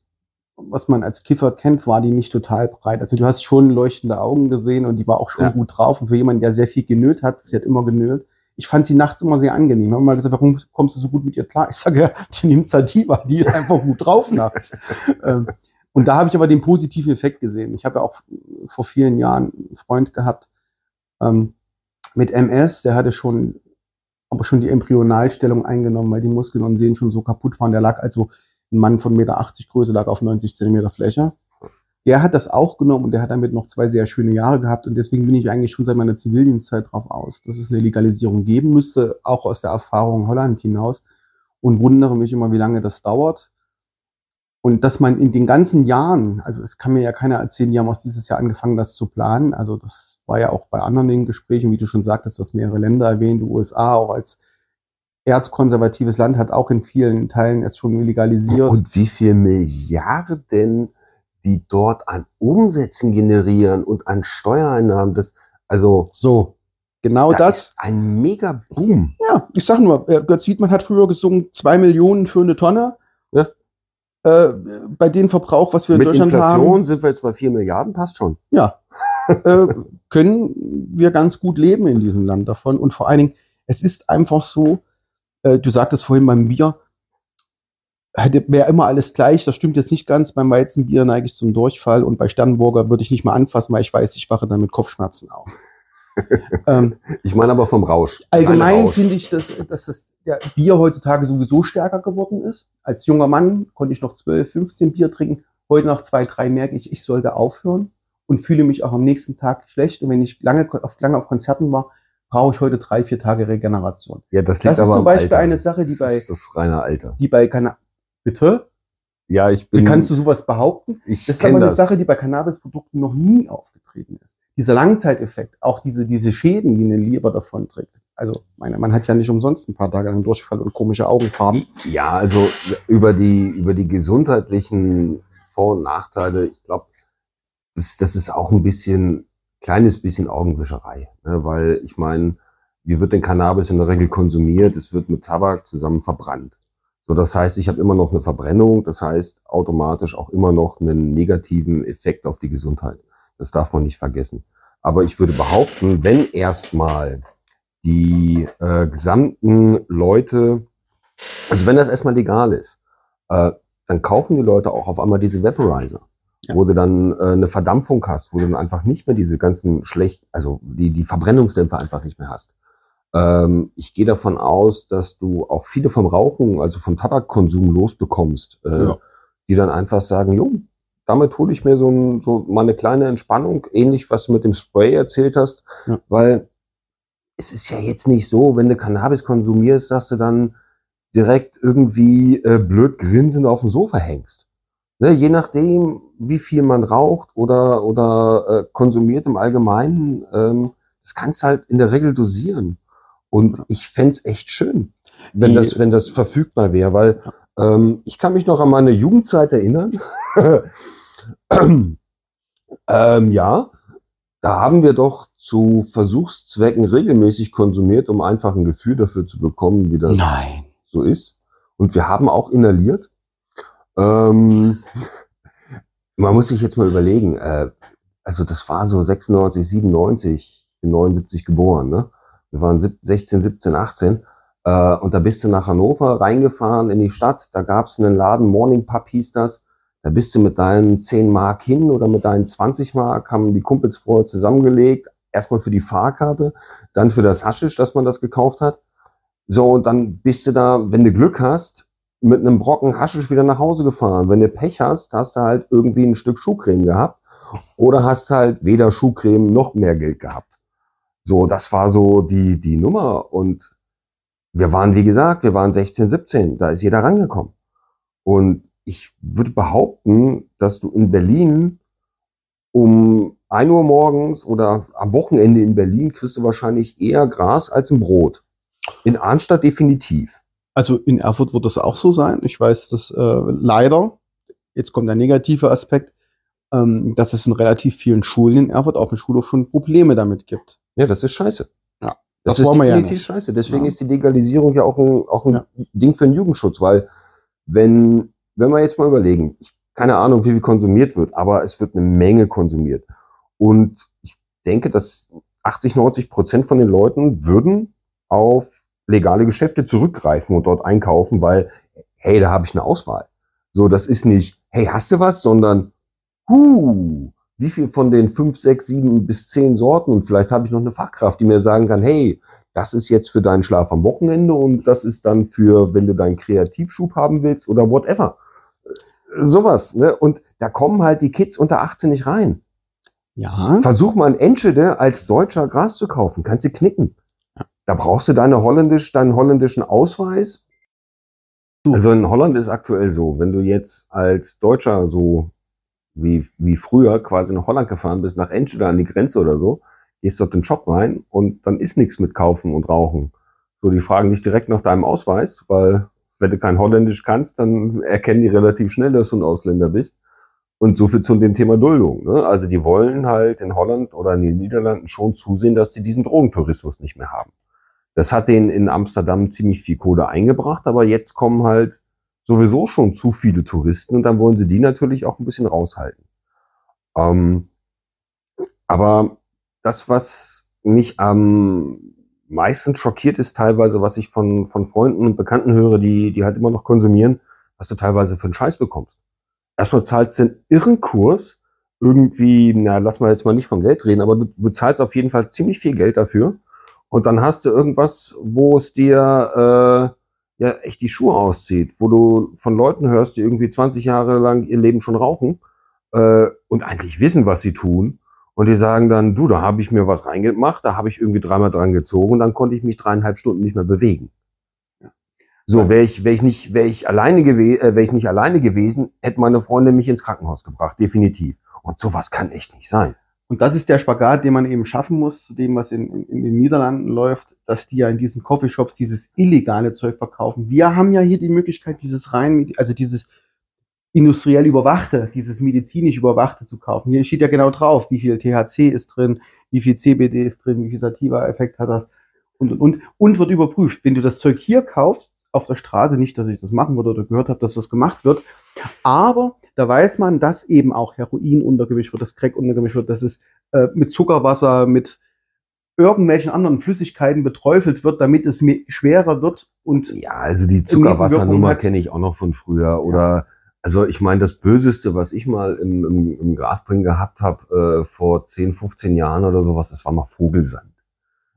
was man als Kiffer kennt, war die nicht total breit. Also du hast schon leuchtende Augen gesehen und die war auch schon Ja. gut drauf. Und für jemanden, der sehr viel genölt hat, sie hat immer genölt. Ich fand sie nachts immer sehr angenehm. Ich habe mal gesagt, warum kommst du so gut mit ihr klar? Ich sage, ja, die nimmt Sativa, die ist einfach gut drauf nachts. ähm, und da habe ich aber den positiven Effekt gesehen. Ich habe ja auch vor vielen Jahren einen Freund gehabt ähm, mit MS, der hatte schon, aber schon die Embryonalstellung eingenommen, weil die Muskeln und Sehnen schon so kaputt waren. Der lag also, ein Mann von 1,80 Meter Größe lag auf 90 Zentimeter Fläche. Der hat das auch genommen und der hat damit noch zwei sehr schöne Jahre gehabt und deswegen bin ich eigentlich schon seit meiner Zivildienstzeit drauf aus, dass es eine Legalisierung geben müsste, auch aus der Erfahrung Holland hinaus und wundere mich immer, wie lange das dauert. Und dass man in den ganzen Jahren, also es kann mir ja keiner erzählen, die haben aus dieses Jahr angefangen, das zu planen. Also das war ja auch bei anderen Gesprächen, wie du schon sagtest, du hast mehrere Länder erwähnt, die USA auch als erzkonservatives Land hat auch in vielen Teilen es schon legalisiert. Und wie viel Milliarden die dort an Umsätzen generieren und an Steuereinnahmen, das, also, so, genau da das. ist ein mega Boom. Ja, ich sag nur, äh, Götz Wiedmann hat früher gesungen, zwei Millionen für eine Tonne. Ja. Äh, bei dem Verbrauch, was wir in Mit Deutschland Inflation haben, sind wir jetzt bei 4 Milliarden, passt schon. ja, äh, können wir ganz gut leben in diesem Land davon. Und vor allen Dingen, es ist einfach so, äh, du sagtest vorhin beim Bier, wäre immer alles gleich. Das stimmt jetzt nicht ganz. Beim Weizenbier neige ich zum Durchfall und bei Sternburger würde ich nicht mal anfassen, weil ich weiß, ich wache dann mit Kopfschmerzen auf. ähm, Ich meine aber vom Rausch. Allgemein finde ich, dass, dass das ja, Bier heutzutage sowieso stärker geworden ist. Als junger Mann konnte ich noch 12, 15 Bier trinken. Heute nach zwei, drei merke ich, ich sollte aufhören und fühle mich auch am nächsten Tag schlecht. Und wenn ich lange auf, lange auf Konzerten war, brauche ich heute drei, vier Tage Regeneration. Ja, das liegt Das ist aber zum am Beispiel Alter. eine Sache, die das bei, ist das reine Alter. die bei Canna Bitte? Ja, ich Wie bin. kannst du sowas behaupten? ich Das ist aber eine das. Sache, die bei Cannabisprodukten noch nie aufgetreten ist. Dieser Langzeiteffekt, auch diese, diese Schäden, die eine Leber davon trägt. Also, meine, man hat ja nicht umsonst ein paar Tage lang Durchfall und komische Augenfarben. Ja, also über die, über die gesundheitlichen Vor- und Nachteile, ich glaube, das, das ist auch ein bisschen, kleines bisschen Augenwischerei. Ne? Weil ich meine, wie wird denn Cannabis in der Regel konsumiert? Es wird mit Tabak zusammen verbrannt. So, das heißt, ich habe immer noch eine Verbrennung, das heißt automatisch auch immer noch einen negativen Effekt auf die Gesundheit. Das darf man nicht vergessen. Aber ich würde behaupten, wenn erstmal die äh, gesamten Leute, also wenn das erstmal legal ist, äh, dann kaufen die Leute auch auf einmal diese Vaporizer, Ja. wo du dann äh, eine Verdampfung hast, wo du dann einfach nicht mehr diese ganzen schlecht, also die, die Verbrennungsdämpfer einfach nicht mehr hast. Ähm, ich gehe davon aus, dass du auch viele vom Rauchen, also vom Tabakkonsum losbekommst, äh, Ja. die dann einfach sagen, jo, damit hole ich mir so, ein, so mal eine kleine Entspannung, ähnlich was du mit dem Spray erzählt hast, Ja. weil es ist ja jetzt nicht so, wenn du Cannabis konsumierst, dass du dann direkt irgendwie äh, blöd grinsend auf dem Sofa hängst. Ne, je nachdem, wie viel man raucht oder, oder äh, konsumiert im Allgemeinen, ähm, das kannst du halt in der Regel dosieren. Und ich fänd's echt schön, wenn Die- das, wenn das verfügbar wäre, weil ähm, ich kann mich noch an meine Jugendzeit erinnern. ähm, ja, da haben wir doch zu Versuchszwecken regelmäßig konsumiert, um einfach ein Gefühl dafür zu bekommen, wie das Nein. so ist. Und wir haben auch inhaliert. Ähm, man muss sich jetzt mal überlegen, äh, also das war so 96, 97, ich bin 79 geboren, ne? Wir waren sieb- 16, 17, 18. Äh, und da bist du nach Hannover reingefahren in die Stadt. Da gab es einen Laden, Morning Pub hieß das. Da bist du mit deinen 10 Mark hin oder mit deinen 20 Mark, haben die Kumpels vorher zusammengelegt. Erstmal für die Fahrkarte, dann für das Haschisch, dass man das gekauft hat. So, und dann bist du da, wenn du Glück hast, mit einem Brocken Haschisch wieder nach Hause gefahren. Wenn du Pech hast, hast du halt irgendwie ein Stück Schuhcreme gehabt oder hast halt weder Schuhcreme noch mehr Geld gehabt. So, das war so die, die Nummer. Und wir waren, wie gesagt, wir waren 16, 17, da ist jeder rangekommen. Und ich würde behaupten, dass du in Berlin um 1 Uhr morgens oder am Wochenende in Berlin kriegst du wahrscheinlich eher Gras als ein Brot. In Arnstadt definitiv. Also in Erfurt wird das auch so sein. Ich weiß, dass äh, leider, jetzt kommt der negative Aspekt, ähm, dass es in relativ vielen Schulen in Erfurt auf dem Schulhof schon Probleme damit gibt. Ja, das ist scheiße. Ja, Das, das wollen wir ja nicht. scheiße. Deswegen Ja. ist die Legalisierung ja auch ein, auch ein Ja. Ding für den Jugendschutz, weil wenn, wenn wir jetzt mal überlegen, ich, keine Ahnung, wie viel konsumiert wird, aber es wird eine Menge konsumiert. Und ich denke, dass 80, 90 Prozent von den Leuten würden auf legale Geschäfte zurückgreifen und dort einkaufen, weil, hey, da habe ich eine Auswahl. So, das ist nicht, hey, hast du was, sondern, huh, wie viel von den fünf, sechs, sieben bis zehn Sorten und vielleicht habe ich noch eine Fachkraft, die mir sagen kann, hey, das ist jetzt für deinen Schlaf am Wochenende und das ist dann für, wenn du deinen Kreativschub haben willst oder whatever. Sowas, ne? Und da kommen halt die Kids unter 18 nicht rein. Ja, Versuch mal in Enschede als Deutscher Gras zu kaufen, kannst du knicken. Da brauchst du deine holländisch, deinen holländischen Ausweis. Also in Holland ist aktuell so, wenn du jetzt als Deutscher so wie, wie früher quasi nach Holland gefahren bist, nach Enschede an die Grenze oder so, gehst dort in den Shop rein und dann ist nichts mit Kaufen und Rauchen. So, die fragen dich direkt nach deinem Ausweis, weil wenn du kein Holländisch kannst, dann erkennen die relativ schnell, dass du ein Ausländer bist. Und so viel zu dem Thema Duldung. Ne? Also die wollen halt in Holland oder in den Niederlanden schon zusehen, dass sie diesen Drogentourismus nicht mehr haben. Das hat denen in Amsterdam ziemlich viel Kohle eingebracht, aber jetzt kommen halt sowieso schon zu viele Touristen und dann wollen sie die natürlich auch ein bisschen raushalten. Ähm, aber das, was mich am meisten schockiert, ist teilweise, was ich von, von Freunden und Bekannten höre, die, die halt immer noch konsumieren, was du teilweise für einen Scheiß bekommst. Erstmal zahlst du einen irren Kurs, irgendwie, na, lass mal jetzt mal nicht von Geld reden, aber du bezahlst auf jeden Fall ziemlich viel Geld dafür. Und dann hast du irgendwas, wo es dir äh, ja echt die Schuhe auszieht, wo du von Leuten hörst, die irgendwie 20 Jahre lang ihr Leben schon rauchen äh, und eigentlich wissen, was sie tun. Und die sagen dann, du, da habe ich mir was reingemacht, da habe ich irgendwie dreimal dran gezogen und dann konnte ich mich dreieinhalb Stunden nicht mehr bewegen. So, wäre ich, wär ich nicht, wäre ich alleine gewesen, äh, wäre ich nicht alleine gewesen, hätte meine Freundin mich ins Krankenhaus gebracht, definitiv. Und sowas kann echt nicht sein. Und das ist der Spagat, den man eben schaffen muss, zu dem, was in, in, in den Niederlanden läuft, dass die ja in diesen Coffeeshops dieses illegale Zeug verkaufen. Wir haben ja hier die Möglichkeit, dieses rein, also dieses industriell überwachte, dieses medizinisch überwachte zu kaufen. Hier steht ja genau drauf, wie viel THC ist drin, wie viel CBD ist drin, wie viel Sativa-Effekt hat das und, und, und, und wird überprüft. Wenn du das Zeug hier kaufst, auf der Straße, nicht, dass ich das machen würde oder gehört habe, dass das gemacht wird, aber da weiß man, dass eben auch Heroin untergemischt wird, dass Crack untergemischt wird, dass es äh, mit Zuckerwasser, mit irgendwelchen anderen Flüssigkeiten beträufelt wird, damit es schwerer wird und Ja, also die Zuckerwassernummer kenne ich auch noch von früher. Oder also ich meine, das Böseste, was ich mal im, im, im Gras drin gehabt habe, äh, vor 10, 15 Jahren oder sowas, das war mal Vogelsand.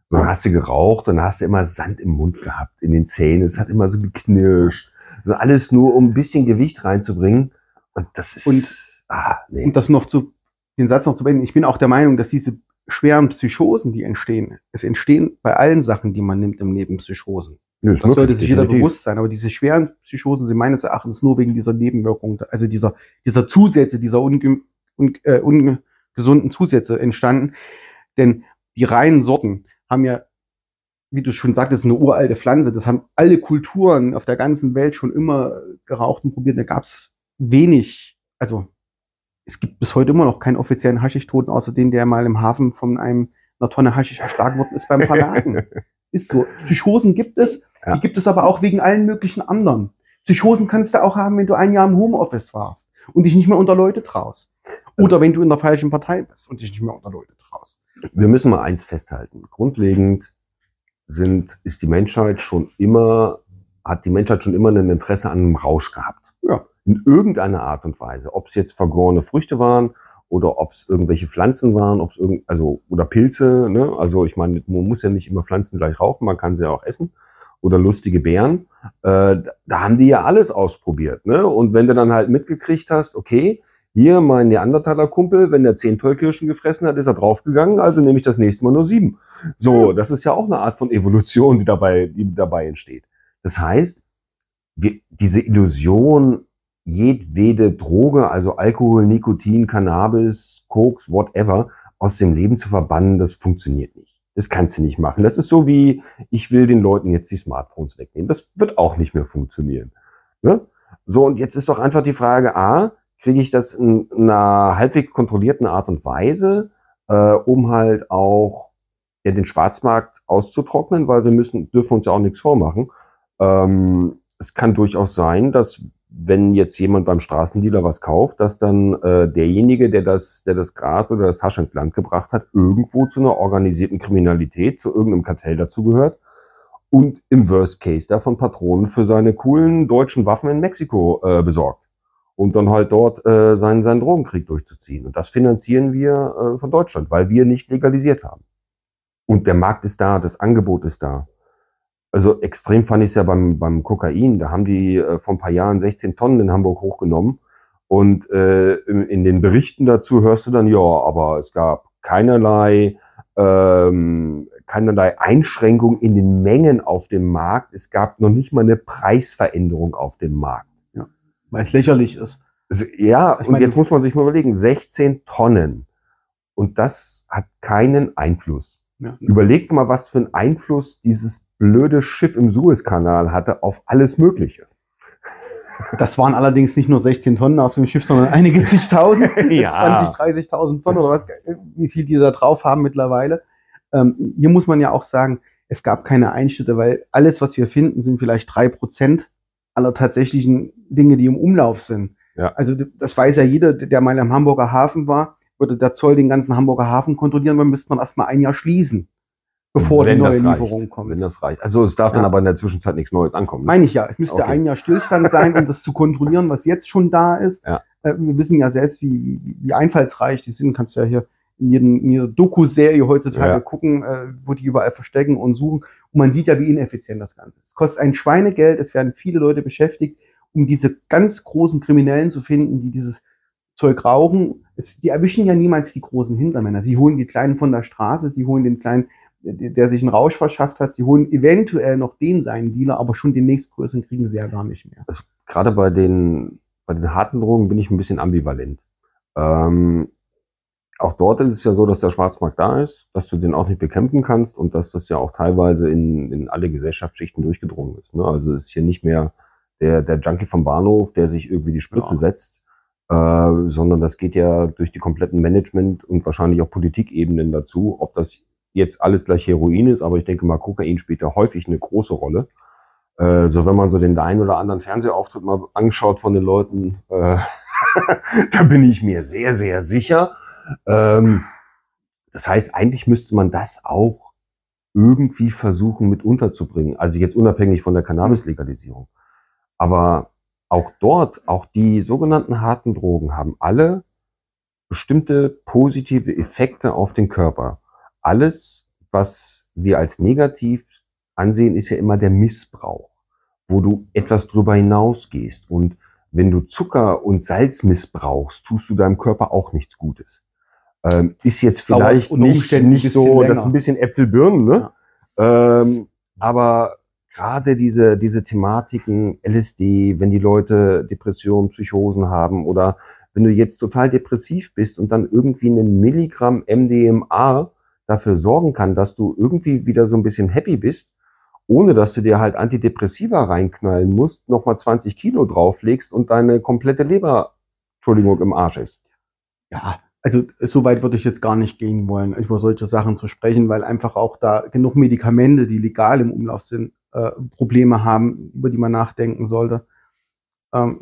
Dann hast du geraucht, dann hast du immer Sand im Mund gehabt, in den Zähnen. Es hat immer so geknirscht. Also alles nur, um ein bisschen Gewicht reinzubringen. Und das ist. Und- ah, nee. um das noch zu, den Satz noch zu beenden, ich bin auch der Meinung, dass diese schweren Psychosen, die entstehen, es entstehen bei allen Sachen, die man nimmt im Leben Psychosen. Nö, ist Das sollte sich jeder bewusst sein. Aber diese schweren Psychosen sind meines Erachtens nur wegen dieser Nebenwirkungen, also dieser, dieser Zusätze, dieser unge, un, äh, ungesunden Zusätze entstanden. Denn die reinen Sorten haben ja, wie du schon sagtest, eine uralte Pflanze. Das haben alle Kulturen auf der ganzen Welt schon immer geraucht und probiert. Da gab es wenig, also es gibt bis heute immer noch keinen offiziellen Haschichtoten, außer den, der mal im Hafen von einem, einer Tonne Haschisch erschlagen worden ist beim Verlagen. ist so. Psychosen gibt es, Ja. die gibt es aber auch wegen allen möglichen anderen. Psychosen kannst du auch haben, wenn du ein Jahr im Homeoffice warst und dich nicht mehr unter Leute traust. Oder wenn du in der falschen Partei bist und dich nicht mehr unter Leute traust. wir müssen mal eins festhalten. Grundlegend sind, ist die Menschheit schon immer, hat die Menschheit schon immer ein Interesse an einem Rausch gehabt. Ja. In irgendeiner Art und Weise. Ob es jetzt vergorene Früchte waren oder ob es irgendwelche Pflanzen waren, ob es irgend, also, oder Pilze, ne? Also, ich meine, man muss ja nicht immer Pflanzen gleich rauchen, man kann sie ja auch essen. Oder lustige Beeren. Äh, da- haben die ja alles ausprobiert, ne? Und wenn du dann halt mitgekriegt hast, okay, hier mein Neandertaler-Kumpel, wenn der zehn Tollkirschen gefressen hat, ist er draufgegangen, also nehme ich das nächste Mal nur sieben. So, das ist ja auch eine Art von Evolution, die dabei, die dabei entsteht. Das heißt, wir, diese Illusion, jedwede Droge, also Alkohol, Nikotin, Cannabis, Koks, whatever, aus dem Leben zu verbannen, das funktioniert nicht. Das kannst du nicht machen. Das ist so wie, ich will den Leuten jetzt die Smartphones wegnehmen. Das wird auch nicht mehr funktionieren. Ne? So, und jetzt ist doch einfach die Frage, A, kriege ich das in einer halbwegs kontrollierten Art und Weise, äh, um halt auch ja, den Schwarzmarkt auszutrocknen, weil wir müssen, dürfen uns ja auch nichts vormachen. Ähm, es kann durchaus sein, dass wenn jetzt jemand beim Straßendealer was kauft, dass dann äh, derjenige, der das, der das Gras oder das Hasch ins Land gebracht hat, irgendwo zu einer organisierten Kriminalität, zu irgendeinem Kartell dazugehört und im Worst Case davon Patronen für seine coolen deutschen Waffen in Mexiko äh, besorgt und dann halt dort äh, seinen, seinen Drogenkrieg durchzuziehen. Und das finanzieren wir äh, von Deutschland, weil wir nicht legalisiert haben. Und der Markt ist da, das Angebot ist da. Also extrem fand ich es ja beim, beim Kokain. Da haben die äh, vor ein paar Jahren 16 Tonnen in Hamburg hochgenommen. Und äh, in, in den Berichten dazu hörst du dann, ja, aber es gab keinerlei, ähm, keinerlei Einschränkung in den Mengen auf dem Markt. Es gab noch nicht mal eine Preisveränderung auf dem Markt. Ja, weil es lächerlich ist. Ja, ich und meine, jetzt muss man sich mal überlegen, 16 Tonnen. Und das hat keinen Einfluss. Ja. Überlegt mal, was für einen Einfluss dieses blöde Schiff im Suezkanal hatte auf alles Mögliche. Das waren allerdings nicht nur 16 Tonnen auf dem Schiff, sondern einige zigtausend, ja. 20, 30.000 Tonnen oder was, wie viel die da drauf haben mittlerweile. Ähm, hier muss man ja auch sagen, es gab keine Einschnitte, weil alles, was wir finden, sind vielleicht drei Prozent aller tatsächlichen Dinge, die im Umlauf sind. Ja. Also das weiß ja jeder, der mal am Hamburger Hafen war, würde der Zoll den ganzen Hamburger Hafen kontrollieren, dann müsste man erstmal ein Jahr schließen bevor wenn die neue Lieferung reicht, kommt. Wenn das reicht. Also es darf ja. dann aber in der Zwischenzeit nichts Neues ankommen. Ne? Meine ich ja. Es müsste okay. ein Jahr Stillstand sein, um das zu kontrollieren, was jetzt schon da ist. Ja. Äh, wir wissen ja selbst, wie, wie, einfallsreich die sind. Kannst ja hier in, jeden, in jeder Doku-Serie heutzutage ja. gucken, äh, wo die überall verstecken und suchen. Und man sieht ja, wie ineffizient das Ganze ist. Es kostet ein Schweinegeld. Es werden viele Leute beschäftigt, um diese ganz großen Kriminellen zu finden, die dieses Zeug rauchen. Es, die erwischen ja niemals die großen Hintermänner. Sie holen die Kleinen von der Straße, sie holen den Kleinen der sich einen Rausch verschafft hat. Sie holen eventuell noch den seinen Dealer, aber schon den nächstgrößeren kriegen sie ja gar nicht mehr. Also gerade bei den, bei den harten Drogen bin ich ein bisschen ambivalent. Ähm, auch dort ist es ja so, dass der Schwarzmarkt da ist, dass du den auch nicht bekämpfen kannst und dass das ja auch teilweise in, in alle Gesellschaftsschichten durchgedrungen ist. Ne? Also ist hier nicht mehr der, der Junkie vom Bahnhof, der sich irgendwie die Spritze ja. setzt, äh, sondern das geht ja durch die kompletten Management und wahrscheinlich auch Politikebenen dazu, ob das jetzt alles gleich Heroin ist, aber ich denke mal, Kokain spielt da häufig eine große Rolle. Äh, so wenn man so den einen oder anderen Fernsehauftritt mal anschaut von den Leuten, äh, da bin ich mir sehr, sehr sicher. Ähm, das heißt, eigentlich müsste man das auch irgendwie versuchen mit unterzubringen. Also jetzt unabhängig von der Cannabis-Legalisierung. Aber auch dort, auch die sogenannten harten Drogen haben alle bestimmte positive Effekte auf den Körper alles, was wir als negativ ansehen, ist ja immer der Missbrauch, wo du etwas drüber hinausgehst. Und wenn du Zucker und Salz missbrauchst, tust du deinem Körper auch nichts Gutes. Ähm, ist jetzt vielleicht nicht, nicht so, das ist ein bisschen Äpfelbirnen, ne? Ja. Ähm, aber gerade diese, diese Thematiken, LSD, wenn die Leute Depressionen, Psychosen haben oder wenn du jetzt total depressiv bist und dann irgendwie einen Milligramm MDMA dafür sorgen kann, dass du irgendwie wieder so ein bisschen happy bist, ohne dass du dir halt Antidepressiva reinknallen musst, nochmal 20 Kilo drauflegst und deine komplette Leber, Entschuldigung, im Arsch ist. Ja, also so weit würde ich jetzt gar nicht gehen wollen, über solche Sachen zu sprechen, weil einfach auch da genug Medikamente, die legal im Umlauf sind, äh, Probleme haben, über die man nachdenken sollte. Ähm,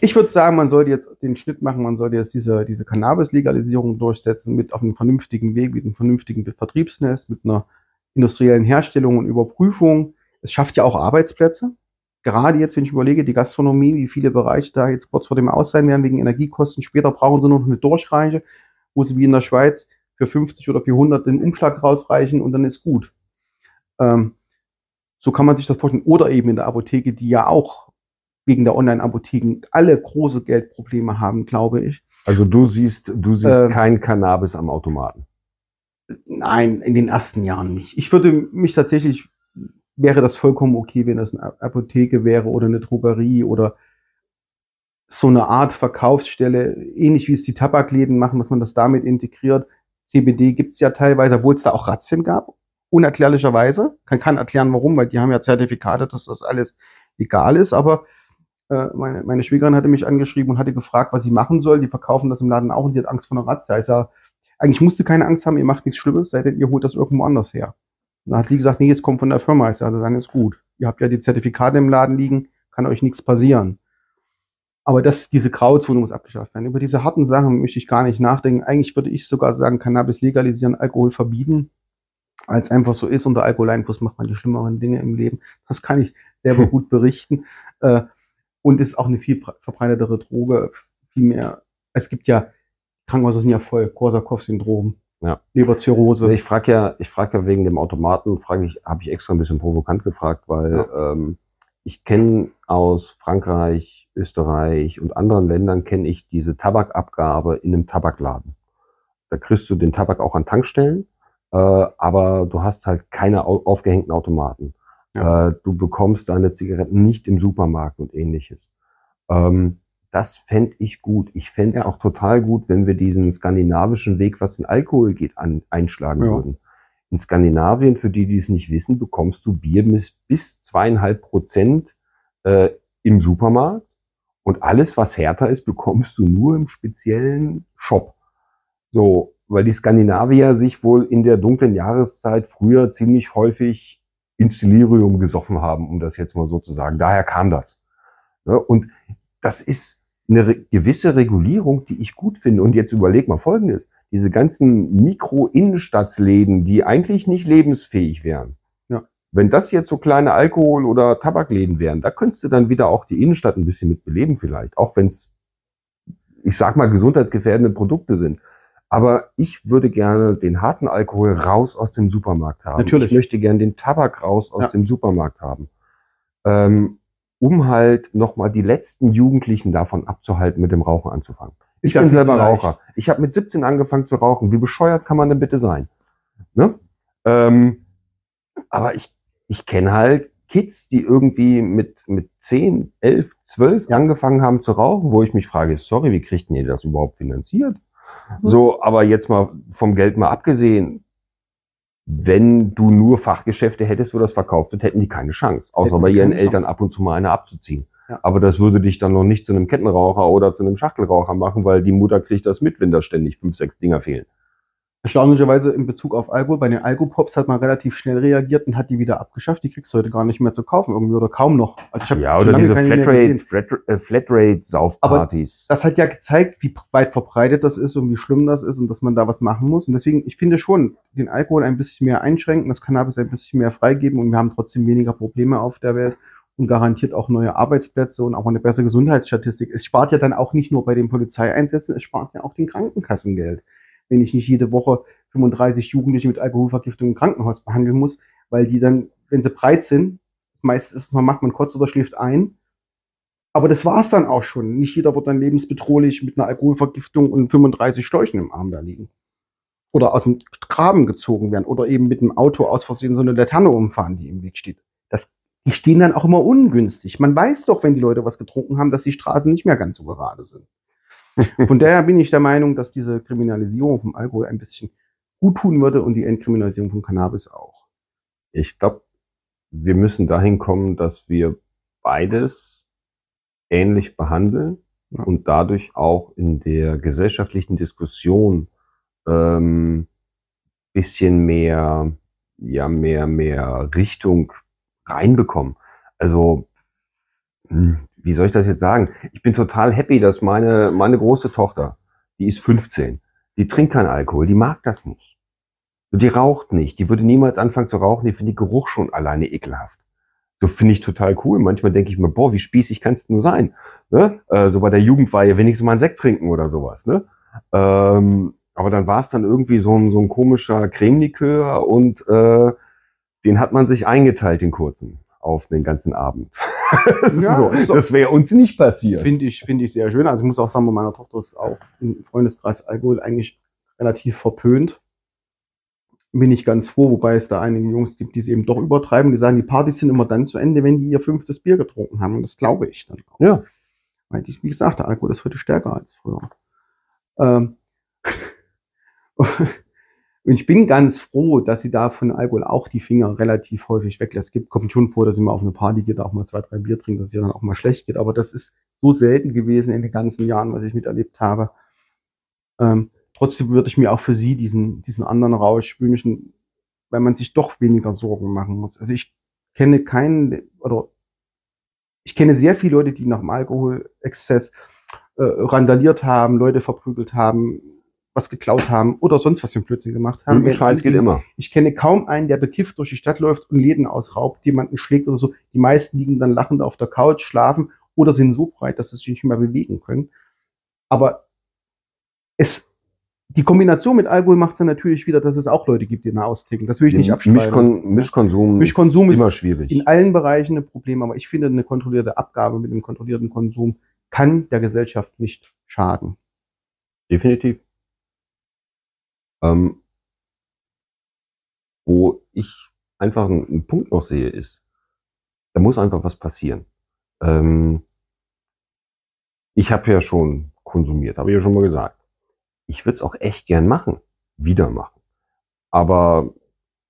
ich würde sagen, man sollte jetzt den Schnitt machen, man sollte jetzt diese, diese Cannabis-Legalisierung durchsetzen mit auf einem vernünftigen Weg, mit einem vernünftigen Vertriebsnetz, mit einer industriellen Herstellung und Überprüfung. Es schafft ja auch Arbeitsplätze. Gerade jetzt, wenn ich überlege, die Gastronomie, wie viele Bereiche da jetzt kurz vor dem Aus sein werden wegen Energiekosten. Später brauchen sie noch eine Durchreiche, wo sie wie in der Schweiz für 50 oder 400 den Umschlag rausreichen und dann ist gut. Ähm, so kann man sich das vorstellen. Oder eben in der Apotheke, die ja auch wegen der Online-Apotheken alle große Geldprobleme haben, glaube ich. Also du siehst, du siehst äh, kein Cannabis am Automaten. Nein, in den ersten Jahren nicht. Ich würde mich tatsächlich, wäre das vollkommen okay, wenn das eine Apotheke wäre oder eine Drogerie oder so eine Art Verkaufsstelle, ähnlich wie es die Tabakläden machen, dass man das damit integriert. CBD gibt's ja teilweise, obwohl es da auch Razzien gab, unerklärlicherweise. Kann, kann erklären, warum, weil die haben ja Zertifikate, dass das alles legal ist, aber äh, meine, meine Schwiegerin hatte mich angeschrieben und hatte gefragt, was sie machen soll. Die verkaufen das im Laden auch und sie hat Angst vor einer Razzia. Ich sage, eigentlich musst du keine Angst haben, ihr macht nichts Schlimmes, sei denn ihr holt das irgendwo anders her. Und dann hat sie gesagt, nee, es kommt von der Firma. Ich sage, dann ist gut. Ihr habt ja die Zertifikate im Laden liegen, kann euch nichts passieren. Aber dass diese Grauzone muss abgeschafft werden. Über diese harten Sachen möchte ich gar nicht nachdenken. Eigentlich würde ich sogar sagen, Cannabis legalisieren, Alkohol verbieten, als einfach so ist. Unter Alkoholeinfluss macht man die schlimmeren Dinge im Leben. Das kann ich selber gut berichten. Äh, und ist auch eine viel verbreitetere Droge, viel mehr. Es gibt ja, Krankenhäuser sind ja voll, Korsakow-Syndrom, Ja. Leberzirrhose. Ich frage ja, ich frage ja wegen dem Automaten, frage ich, habe ich extra ein bisschen provokant gefragt, weil ähm, ich kenne aus Frankreich, Österreich und anderen Ländern kenne ich diese Tabakabgabe in einem Tabakladen. Da kriegst du den Tabak auch an Tankstellen, äh, aber du hast halt keine au aufgehängten Automaten. Ja. Äh, du bekommst deine Zigaretten nicht im Supermarkt und ähnliches. Ähm, das fände ich gut. Ich fände es Ja. auch total gut, wenn wir diesen skandinavischen Weg, was den Alkohol geht, an, einschlagen Ja. würden. In Skandinavien, für die, die es nicht wissen, bekommst du Bier bis, bis zweieinhalb Prozent äh, im Supermarkt und alles, was härter ist, bekommst du nur im speziellen Shop. So, weil die Skandinavier sich wohl in der dunklen Jahreszeit früher ziemlich häufig ins Delirium gesoffen haben, um das jetzt mal so zu sagen. Daher kam das. Ja, und das ist eine gewisse Regulierung, die ich gut finde. Und jetzt überleg mal Folgendes. Diese ganzen Mikro-Innenstadtsläden, die eigentlich nicht lebensfähig wären. Ja. Wenn das jetzt so kleine Alkohol- oder Tabakläden wären, da könntest du dann wieder auch die Innenstadt ein bisschen mit beleben vielleicht. Auch wenn es, ich sag mal, gesundheitsgefährdende Produkte sind. Aber ich würde gerne den harten Alkohol raus aus dem Supermarkt haben. Natürlich. Ich möchte gerne den Tabak raus aus Ja. dem Supermarkt haben. Ähm, um halt nochmal die letzten Jugendlichen davon abzuhalten, mit dem Rauchen anzufangen. Ich ja bin selber. Raucher. Ich habe mit 17 angefangen zu rauchen. Wie bescheuert kann man denn bitte sein? Ne? Ähm, aber ich, ich kenne halt Kids, die irgendwie mit, mit 10, 11, 12 angefangen haben zu rauchen, wo ich mich frage, sorry, wie kriegt denn ihr das überhaupt finanziert? Mhm. So, aber jetzt mal vom Geld mal abgesehen, wenn du nur Fachgeschäfte hättest, wo das verkauft wird, hätten die keine Chance, außer bei ihren Eltern ab und zu mal eine abzuziehen. Ja. Aber das würde dich dann noch nicht zu einem Kettenraucher oder zu einem Schachtelraucher machen, weil die Mutter kriegt das mit, wenn da ständig fünf, sechs Dinger fehlen. Erstaunlicherweise in Bezug auf Alkohol, bei den Alkopops hat man relativ schnell reagiert und hat die wieder abgeschafft. Die kriegst du heute gar nicht mehr zu kaufen irgendwie oder kaum noch. Also ich Ja, oder diese Flatrate. Flat, äh, Flatrate-Saufpartys. Das hat ja gezeigt, wie weit verbreitet das ist und wie schlimm das ist und dass man da was machen muss. Und deswegen, ich finde schon, den Alkohol ein bisschen mehr einschränken, das Cannabis ein bisschen mehr freigeben und wir haben trotzdem weniger Probleme auf der Welt und garantiert auch neue Arbeitsplätze und auch eine bessere Gesundheitsstatistik. Es spart ja dann auch nicht nur bei den Polizeieinsätzen, es spart ja auch den Krankenkassen Geld. Wenn ich nicht jede Woche 35 Jugendliche mit Alkoholvergiftung im Krankenhaus behandeln muss, weil die dann, wenn sie breit sind, meistens man macht man kurz oder schläft ein. Aber das war's dann auch schon. Nicht jeder wird dann lebensbedrohlich mit einer Alkoholvergiftung und 35 Schläuchen im Arm da liegen. Oder aus dem Graben gezogen werden. Oder eben mit dem Auto aus Versehen so eine Laterne umfahren, die im Weg steht. Das, die stehen dann auch immer ungünstig. Man weiß doch, wenn die Leute was getrunken haben, dass die Straßen nicht mehr ganz so gerade sind. Von daher bin ich der Meinung, dass diese Kriminalisierung vom Alkohol ein bisschen gut tun würde und die Entkriminalisierung von Cannabis auch. Ich glaube, wir müssen dahin kommen, dass wir beides ähnlich behandeln Ja. und dadurch auch in der gesellschaftlichen Diskussion ähm, bisschen mehr, ja, mehr, mehr Richtung reinbekommen. Also, wie soll ich das jetzt sagen? Ich bin total happy, dass meine, meine große Tochter, die ist 15, die trinkt keinen Alkohol, die mag das nicht. Die raucht nicht, die würde niemals anfangen zu rauchen, die findet Geruch schon alleine ekelhaft. So finde ich total cool. Manchmal denke ich mir, boah, wie spießig kannst du nur sein? Ne? Äh, so bei der Jugendweihe wenigstens mal einen Sekt trinken oder sowas. Ne? Ähm, aber dann war es dann irgendwie so ein, so ein komischer Cremelikör und äh, den hat man sich eingeteilt, den kurzen, auf den ganzen Abend. Ja, so, das wäre uns nicht passiert. Finde ich, finde ich sehr schön. Also ich muss auch sagen, bei meiner Tochter ist auch im Freundeskreis Alkohol eigentlich relativ verpönt. Bin ich ganz froh, wobei es da einige Jungs gibt, die es eben doch übertreiben. Die sagen, die Partys sind immer dann zu Ende, wenn die ihr fünftes Bier getrunken haben. Und das glaube ich dann auch. Ja. Weil, ich, wie gesagt, der Alkohol ist heute stärker als früher. Ähm, und ich bin ganz froh, dass sie da von Alkohol auch die Finger relativ häufig weglässt. Es gibt, kommt schon vor, dass sie mal auf eine Party geht, auch mal zwei, drei Bier trinkt, dass es ihr dann auch mal schlecht geht. Aber das ist so selten gewesen in den ganzen Jahren, was ich miterlebt habe. Ähm, trotzdem würde ich mir auch für sie diesen, diesen anderen Rausch wünschen, weil man sich doch weniger Sorgen machen muss. Also ich kenne keinen, oder ich kenne sehr viele Leute, die nach dem Alkoholexzess äh, randaliert haben, Leute verprügelt haben, was geklaut haben oder sonst was für einen Blödsinn gemacht haben. Irgendein Scheiß geht immer. Ich kenne kaum einen, der bekifft durch die Stadt läuft und Läden ausraubt, jemanden schlägt oder so. Die meisten liegen dann lachend auf der Couch, schlafen oder sind so breit, dass sie sich nicht mehr bewegen können. Aber es, die Kombination mit Alkohol macht dann natürlich wieder, dass es auch Leute gibt, die ihn austicken. Das will ich nicht abstreiten. Mischkon Mischkonsum, Mischkonsum ist immer schwierig. in allen Bereichen ein Problem, aber ich finde, eine kontrollierte Abgabe mit einem kontrollierten Konsum kann der Gesellschaft nicht schaden. Definitiv. Ähm, wo ich einfach einen, einen Punkt noch sehe, ist, da muss einfach was passieren. Ähm, ich habe ja schon konsumiert, habe ich ja schon mal gesagt. Ich würde es auch echt gern machen, wieder machen. Aber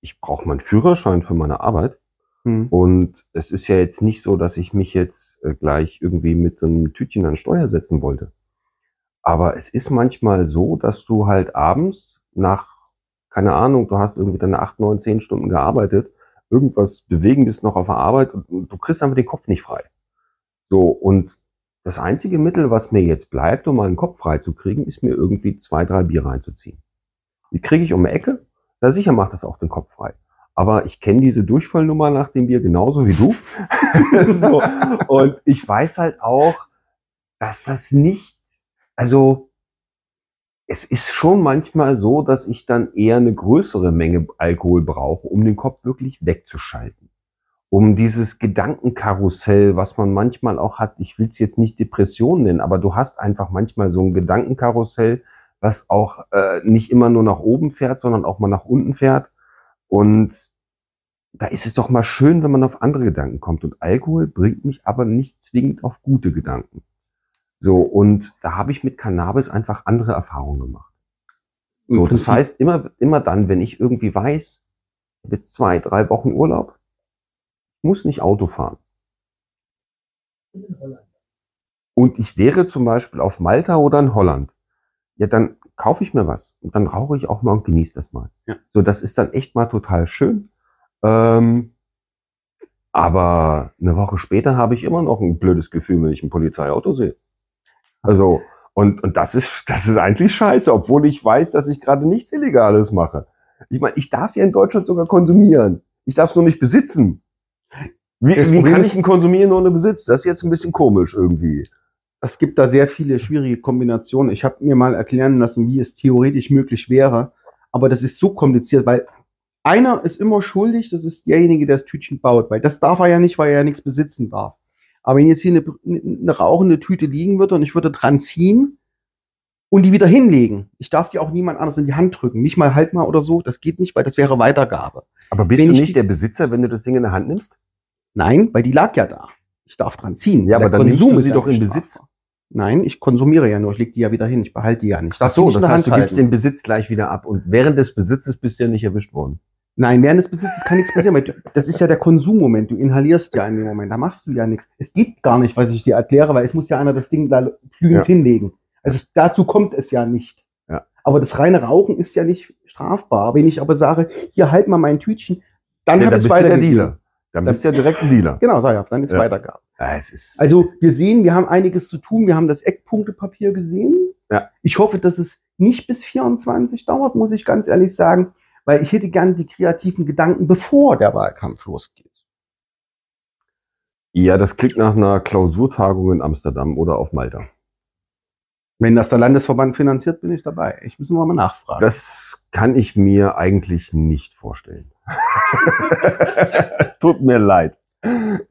ich brauche meinen Führerschein für meine Arbeit. Hm. Und es ist ja jetzt nicht so, dass ich mich jetzt äh, gleich irgendwie mit einem Tütchen an Steuer setzen wollte. Aber es ist manchmal so, dass du halt abends nach, keine Ahnung, du hast irgendwie deine acht, neun, zehn Stunden gearbeitet, irgendwas Bewegendes noch auf der Arbeit und, du kriegst einfach den Kopf nicht frei. So, und das einzige Mittel, was mir jetzt bleibt, um meinen Kopf frei zu kriegen, ist mir irgendwie zwei, drei Bier reinzuziehen. Die kriege ich um die Ecke. Da sicher macht das auch den Kopf frei. Aber ich kenne diese Durchfallnummer nach dem Bier genauso wie du. so. Und ich weiß halt auch, dass das nicht, also es ist schon manchmal so, dass ich dann eher eine größere Menge Alkohol brauche, um den Kopf wirklich wegzuschalten. Um dieses Gedankenkarussell, was man manchmal auch hat, ich will es jetzt nicht Depression nennen, aber du hast einfach manchmal so ein Gedankenkarussell, was auch äh, nicht immer nur nach oben fährt, sondern auch mal nach unten fährt. Und da ist es doch mal schön, wenn man auf andere Gedanken kommt. Und Alkohol bringt mich aber nicht zwingend auf gute Gedanken. So, und da habe ich mit Cannabis einfach andere Erfahrungen gemacht. So, das heißt, immer, immer dann, wenn ich irgendwie weiß, jetzt zwei, drei Wochen Urlaub, muss nicht Auto fahren. Und ich wäre zum Beispiel auf Malta oder in Holland. Ja, dann kaufe ich mir was und dann rauche ich auch mal und genieße das mal. Ja. So, das ist dann echt mal total schön. Ähm, aber eine Woche später habe ich immer noch ein blödes Gefühl, wenn ich ein Polizeiauto sehe. Also, und, und das ist, das ist eigentlich scheiße, obwohl ich weiß, dass ich gerade nichts Illegales mache. Ich meine, ich darf ja in Deutschland sogar konsumieren. Ich darf es nur nicht besitzen. Wie, wie kann ich ihn konsumieren ohne Besitz? Das ist jetzt ein bisschen komisch irgendwie. Es gibt da sehr viele schwierige Kombinationen. Ich habe mir mal erklären lassen, wie es theoretisch möglich wäre. Aber das ist so kompliziert, weil einer ist immer schuldig, das ist derjenige, der das Tütchen baut. Weil das darf er ja nicht, weil er ja nichts besitzen darf. Aber wenn jetzt hier eine, eine rauchende Tüte liegen würde und ich würde dran ziehen und die wieder hinlegen, ich darf die auch niemand anders in die Hand drücken. Nicht mal halt mal oder so, das geht nicht, weil das wäre Weitergabe. Aber bist Wenn du ich nicht die- der Besitzer, wenn du das Ding in der Hand nimmst? Nein, weil die lag ja da. Ich darf dran ziehen. Ja, aber dann nimmst du Konsum sie doch in Besitz. strafbar. Nein, ich konsumiere ja nur. Ich lege die ja wieder hin. Ich behalte die ja nicht. Ach so, das heißt, du gibst den Besitz gleich wieder ab und während des Besitzes bist du ja nicht erwischt worden. Nein, während des Besitzes kann nichts passieren, weil du- das ist ja der Konsummoment. Du inhalierst ja in dem Moment. Da machst du ja nichts. Es geht gar nicht, was ich dir erkläre, weil es muss ja einer das Ding da glühend Ja. hinlegen. Also es, dazu kommt es ja nicht. Ja. Aber das reine Rauchen ist ja nicht strafbar. Wenn ich aber sage, hier halt mal mein Tütchen, dann Ja, habe dann ich es bist du der. Dealer. Dann bist du ja direkt ein Dealer. Genau, sag ja, dann ist Ja. Weitergabe. Ja, es ist, Also wir sehen, wir haben einiges zu tun. Wir haben das Eckpunktepapier gesehen. Ja. Ich hoffe, dass es nicht bis 24 dauert, muss ich ganz ehrlich sagen, weil ich hätte gern die kreativen Gedanken, bevor der Wahlkampf losgeht. ja, das klingt nach einer Klausurtagung in Amsterdam oder auf Malta. Wenn das der Landesverband finanziert, bin ich dabei. Ich muss mal nachfragen. Das kann ich mir eigentlich nicht vorstellen. Tut mir leid.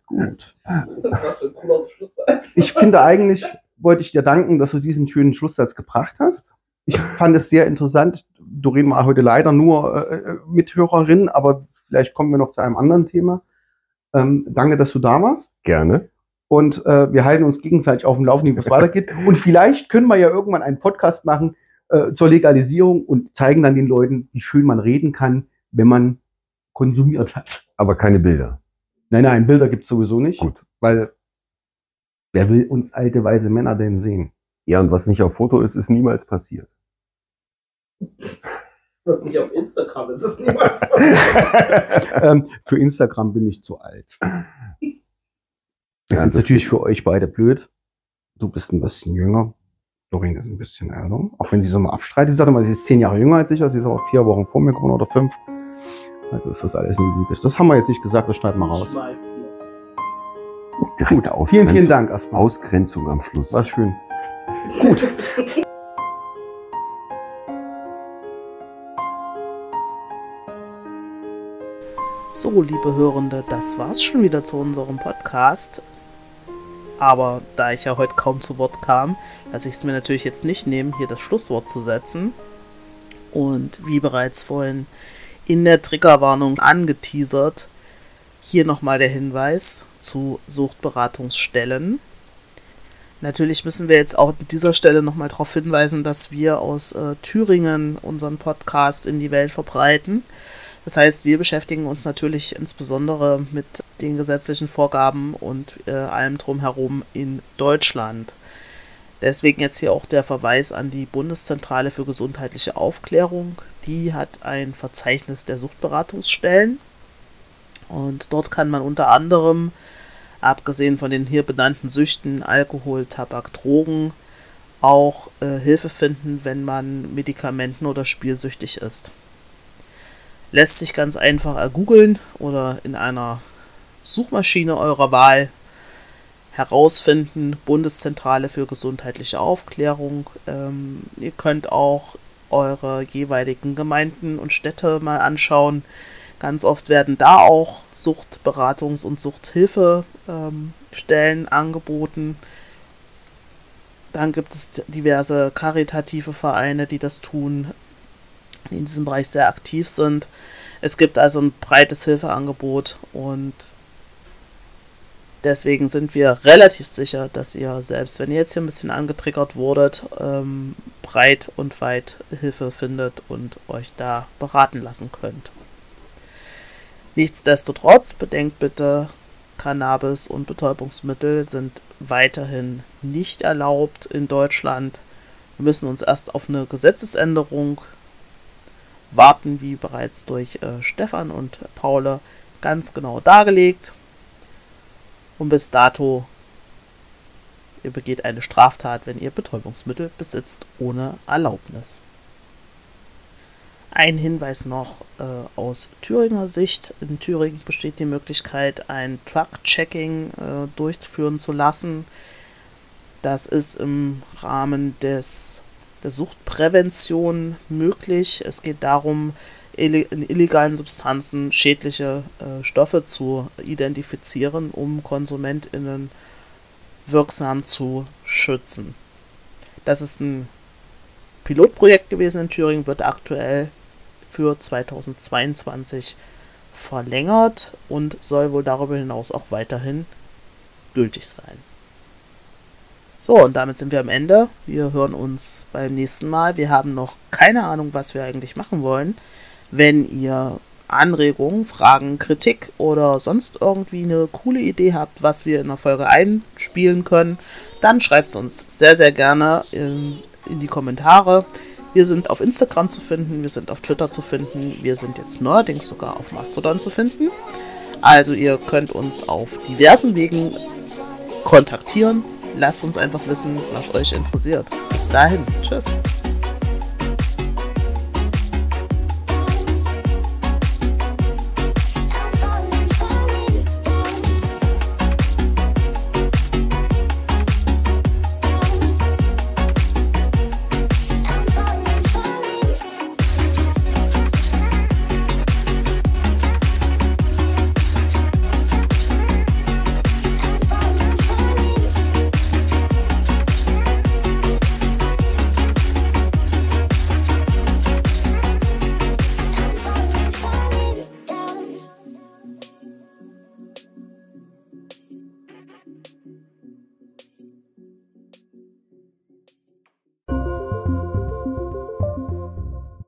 gut. Was für ein cooler Schlusssatz. Ich finde eigentlich, wollte ich dir danken, dass du diesen schönen Schlusssatz gebracht hast. Ich fand es sehr interessant. Doreen war heute leider nur äh, Mithörerin, aber vielleicht kommen wir noch zu einem anderen Thema. Ähm, danke, dass du da warst. Gerne. Und äh, wir halten uns gegenseitig auf dem Laufenden, wie es weitergeht. Und vielleicht können wir ja irgendwann einen Podcast machen äh, zur Legalisierung und zeigen dann den Leuten, wie schön man reden kann, wenn man konsumiert hat. Aber keine Bilder. Nein, nein, Bilder gibt's sowieso nicht. Gut. Weil wer will uns alte, weise Männer denn sehen? Ja, und was nicht auf Foto ist, ist niemals passiert. Was nicht auf Instagram ist, ist niemals ähm, für Instagram bin ich zu alt. Das Ja, ist das natürlich für euch beide blöd. Du bist ein bisschen jünger. Doreen ist ein bisschen älter. Auch wenn sie so mal abstreitet. Sie sagt immer, sie ist zehn Jahre jünger als ich. Sie ist aber vier Wochen vor mir geworden oder fünf. Also ist das alles nicht gut. Das haben wir jetzt nicht gesagt, das schneiden wir raus. Gut, Ausgrenzung, vielen, vielen Dank erstmal. Ausgrenzung am Schluss. War schön. Gut. So, liebe Hörende, das war's schon wieder zu unserem Podcast. Aber da ich ja heute kaum zu Wort kam, lasse ich es mir natürlich jetzt nicht nehmen, hier das Schlusswort zu setzen. Und wie bereits vorhin in der Triggerwarnung angeteasert, hier nochmal der Hinweis zu Suchtberatungsstellen. Natürlich müssen wir jetzt auch an dieser Stelle nochmal darauf hinweisen, dass wir aus äh, Thüringen unseren Podcast in die Welt verbreiten. Das heißt, wir beschäftigen uns natürlich insbesondere mit den gesetzlichen Vorgaben und äh, allem drumherum in Deutschland. Deswegen jetzt hier auch der Verweis an die Bundeszentrale für gesundheitliche Aufklärung. Die hat ein Verzeichnis der Suchtberatungsstellen. Und dort kann man unter anderem, abgesehen von den hier benannten Süchten, Alkohol, Tabak, Drogen, auch äh, Hilfe finden, wenn man medikamenten- oder spielsüchtig ist. Lässt sich ganz einfach ergoogeln oder in einer Suchmaschine eurer Wahl herausfinden. Bundeszentrale für gesundheitliche Aufklärung. Ähm, ihr könnt auch eure jeweiligen Gemeinden und Städte mal anschauen. Ganz oft werden da auch Suchtberatungs- und Suchthilfestellen ähm, angeboten. Dann gibt es diverse karitative Vereine, die das tun, die in diesem Bereich sehr aktiv sind. Es gibt also ein breites Hilfeangebot und deswegen sind wir relativ sicher, dass ihr selbst, wenn ihr jetzt hier ein bisschen angetriggert wurdet, ähm, breit und weit Hilfe findet und euch da beraten lassen könnt. Nichtsdestotrotz bedenkt bitte, Cannabis und Betäubungsmittel sind weiterhin nicht erlaubt in Deutschland. Wir müssen uns erst auf eine Gesetzesänderung warten, wie bereits durch äh, Stefan und Paule ganz genau dargelegt. Und bis dato, ihr begeht eine Straftat, wenn ihr Betäubungsmittel besitzt ohne Erlaubnis. Ein Hinweis noch äh, aus Thüringer Sicht. In Thüringen besteht die Möglichkeit, ein Truck-Checking äh, durchführen zu lassen. Das ist im Rahmen des, der Suchtprävention möglich. Es geht darum, in illegalen Substanzen schädliche äh, Stoffe zu identifizieren, um KonsumentInnen wirksam zu schützen. Das ist ein Pilotprojekt gewesen in Thüringen, wird aktuell für 2022 verlängert und soll wohl darüber hinaus auch weiterhin gültig sein. So, und damit sind wir am Ende. Wir hören uns beim nächsten Mal. Wir haben noch keine Ahnung, was wir eigentlich machen wollen. Wenn ihr Anregungen, Fragen, Kritik oder sonst irgendwie eine coole Idee habt, was wir in der Folge einspielen können, dann schreibt es uns sehr, sehr gerne in, in die Kommentare. Wir sind auf Instagram zu finden, wir sind auf Twitter zu finden, wir sind jetzt neuerdings sogar auf Mastodon zu finden. Also ihr könnt uns auf diversen Wegen kontaktieren. Lasst uns einfach wissen, was euch interessiert. Bis dahin, tschüss.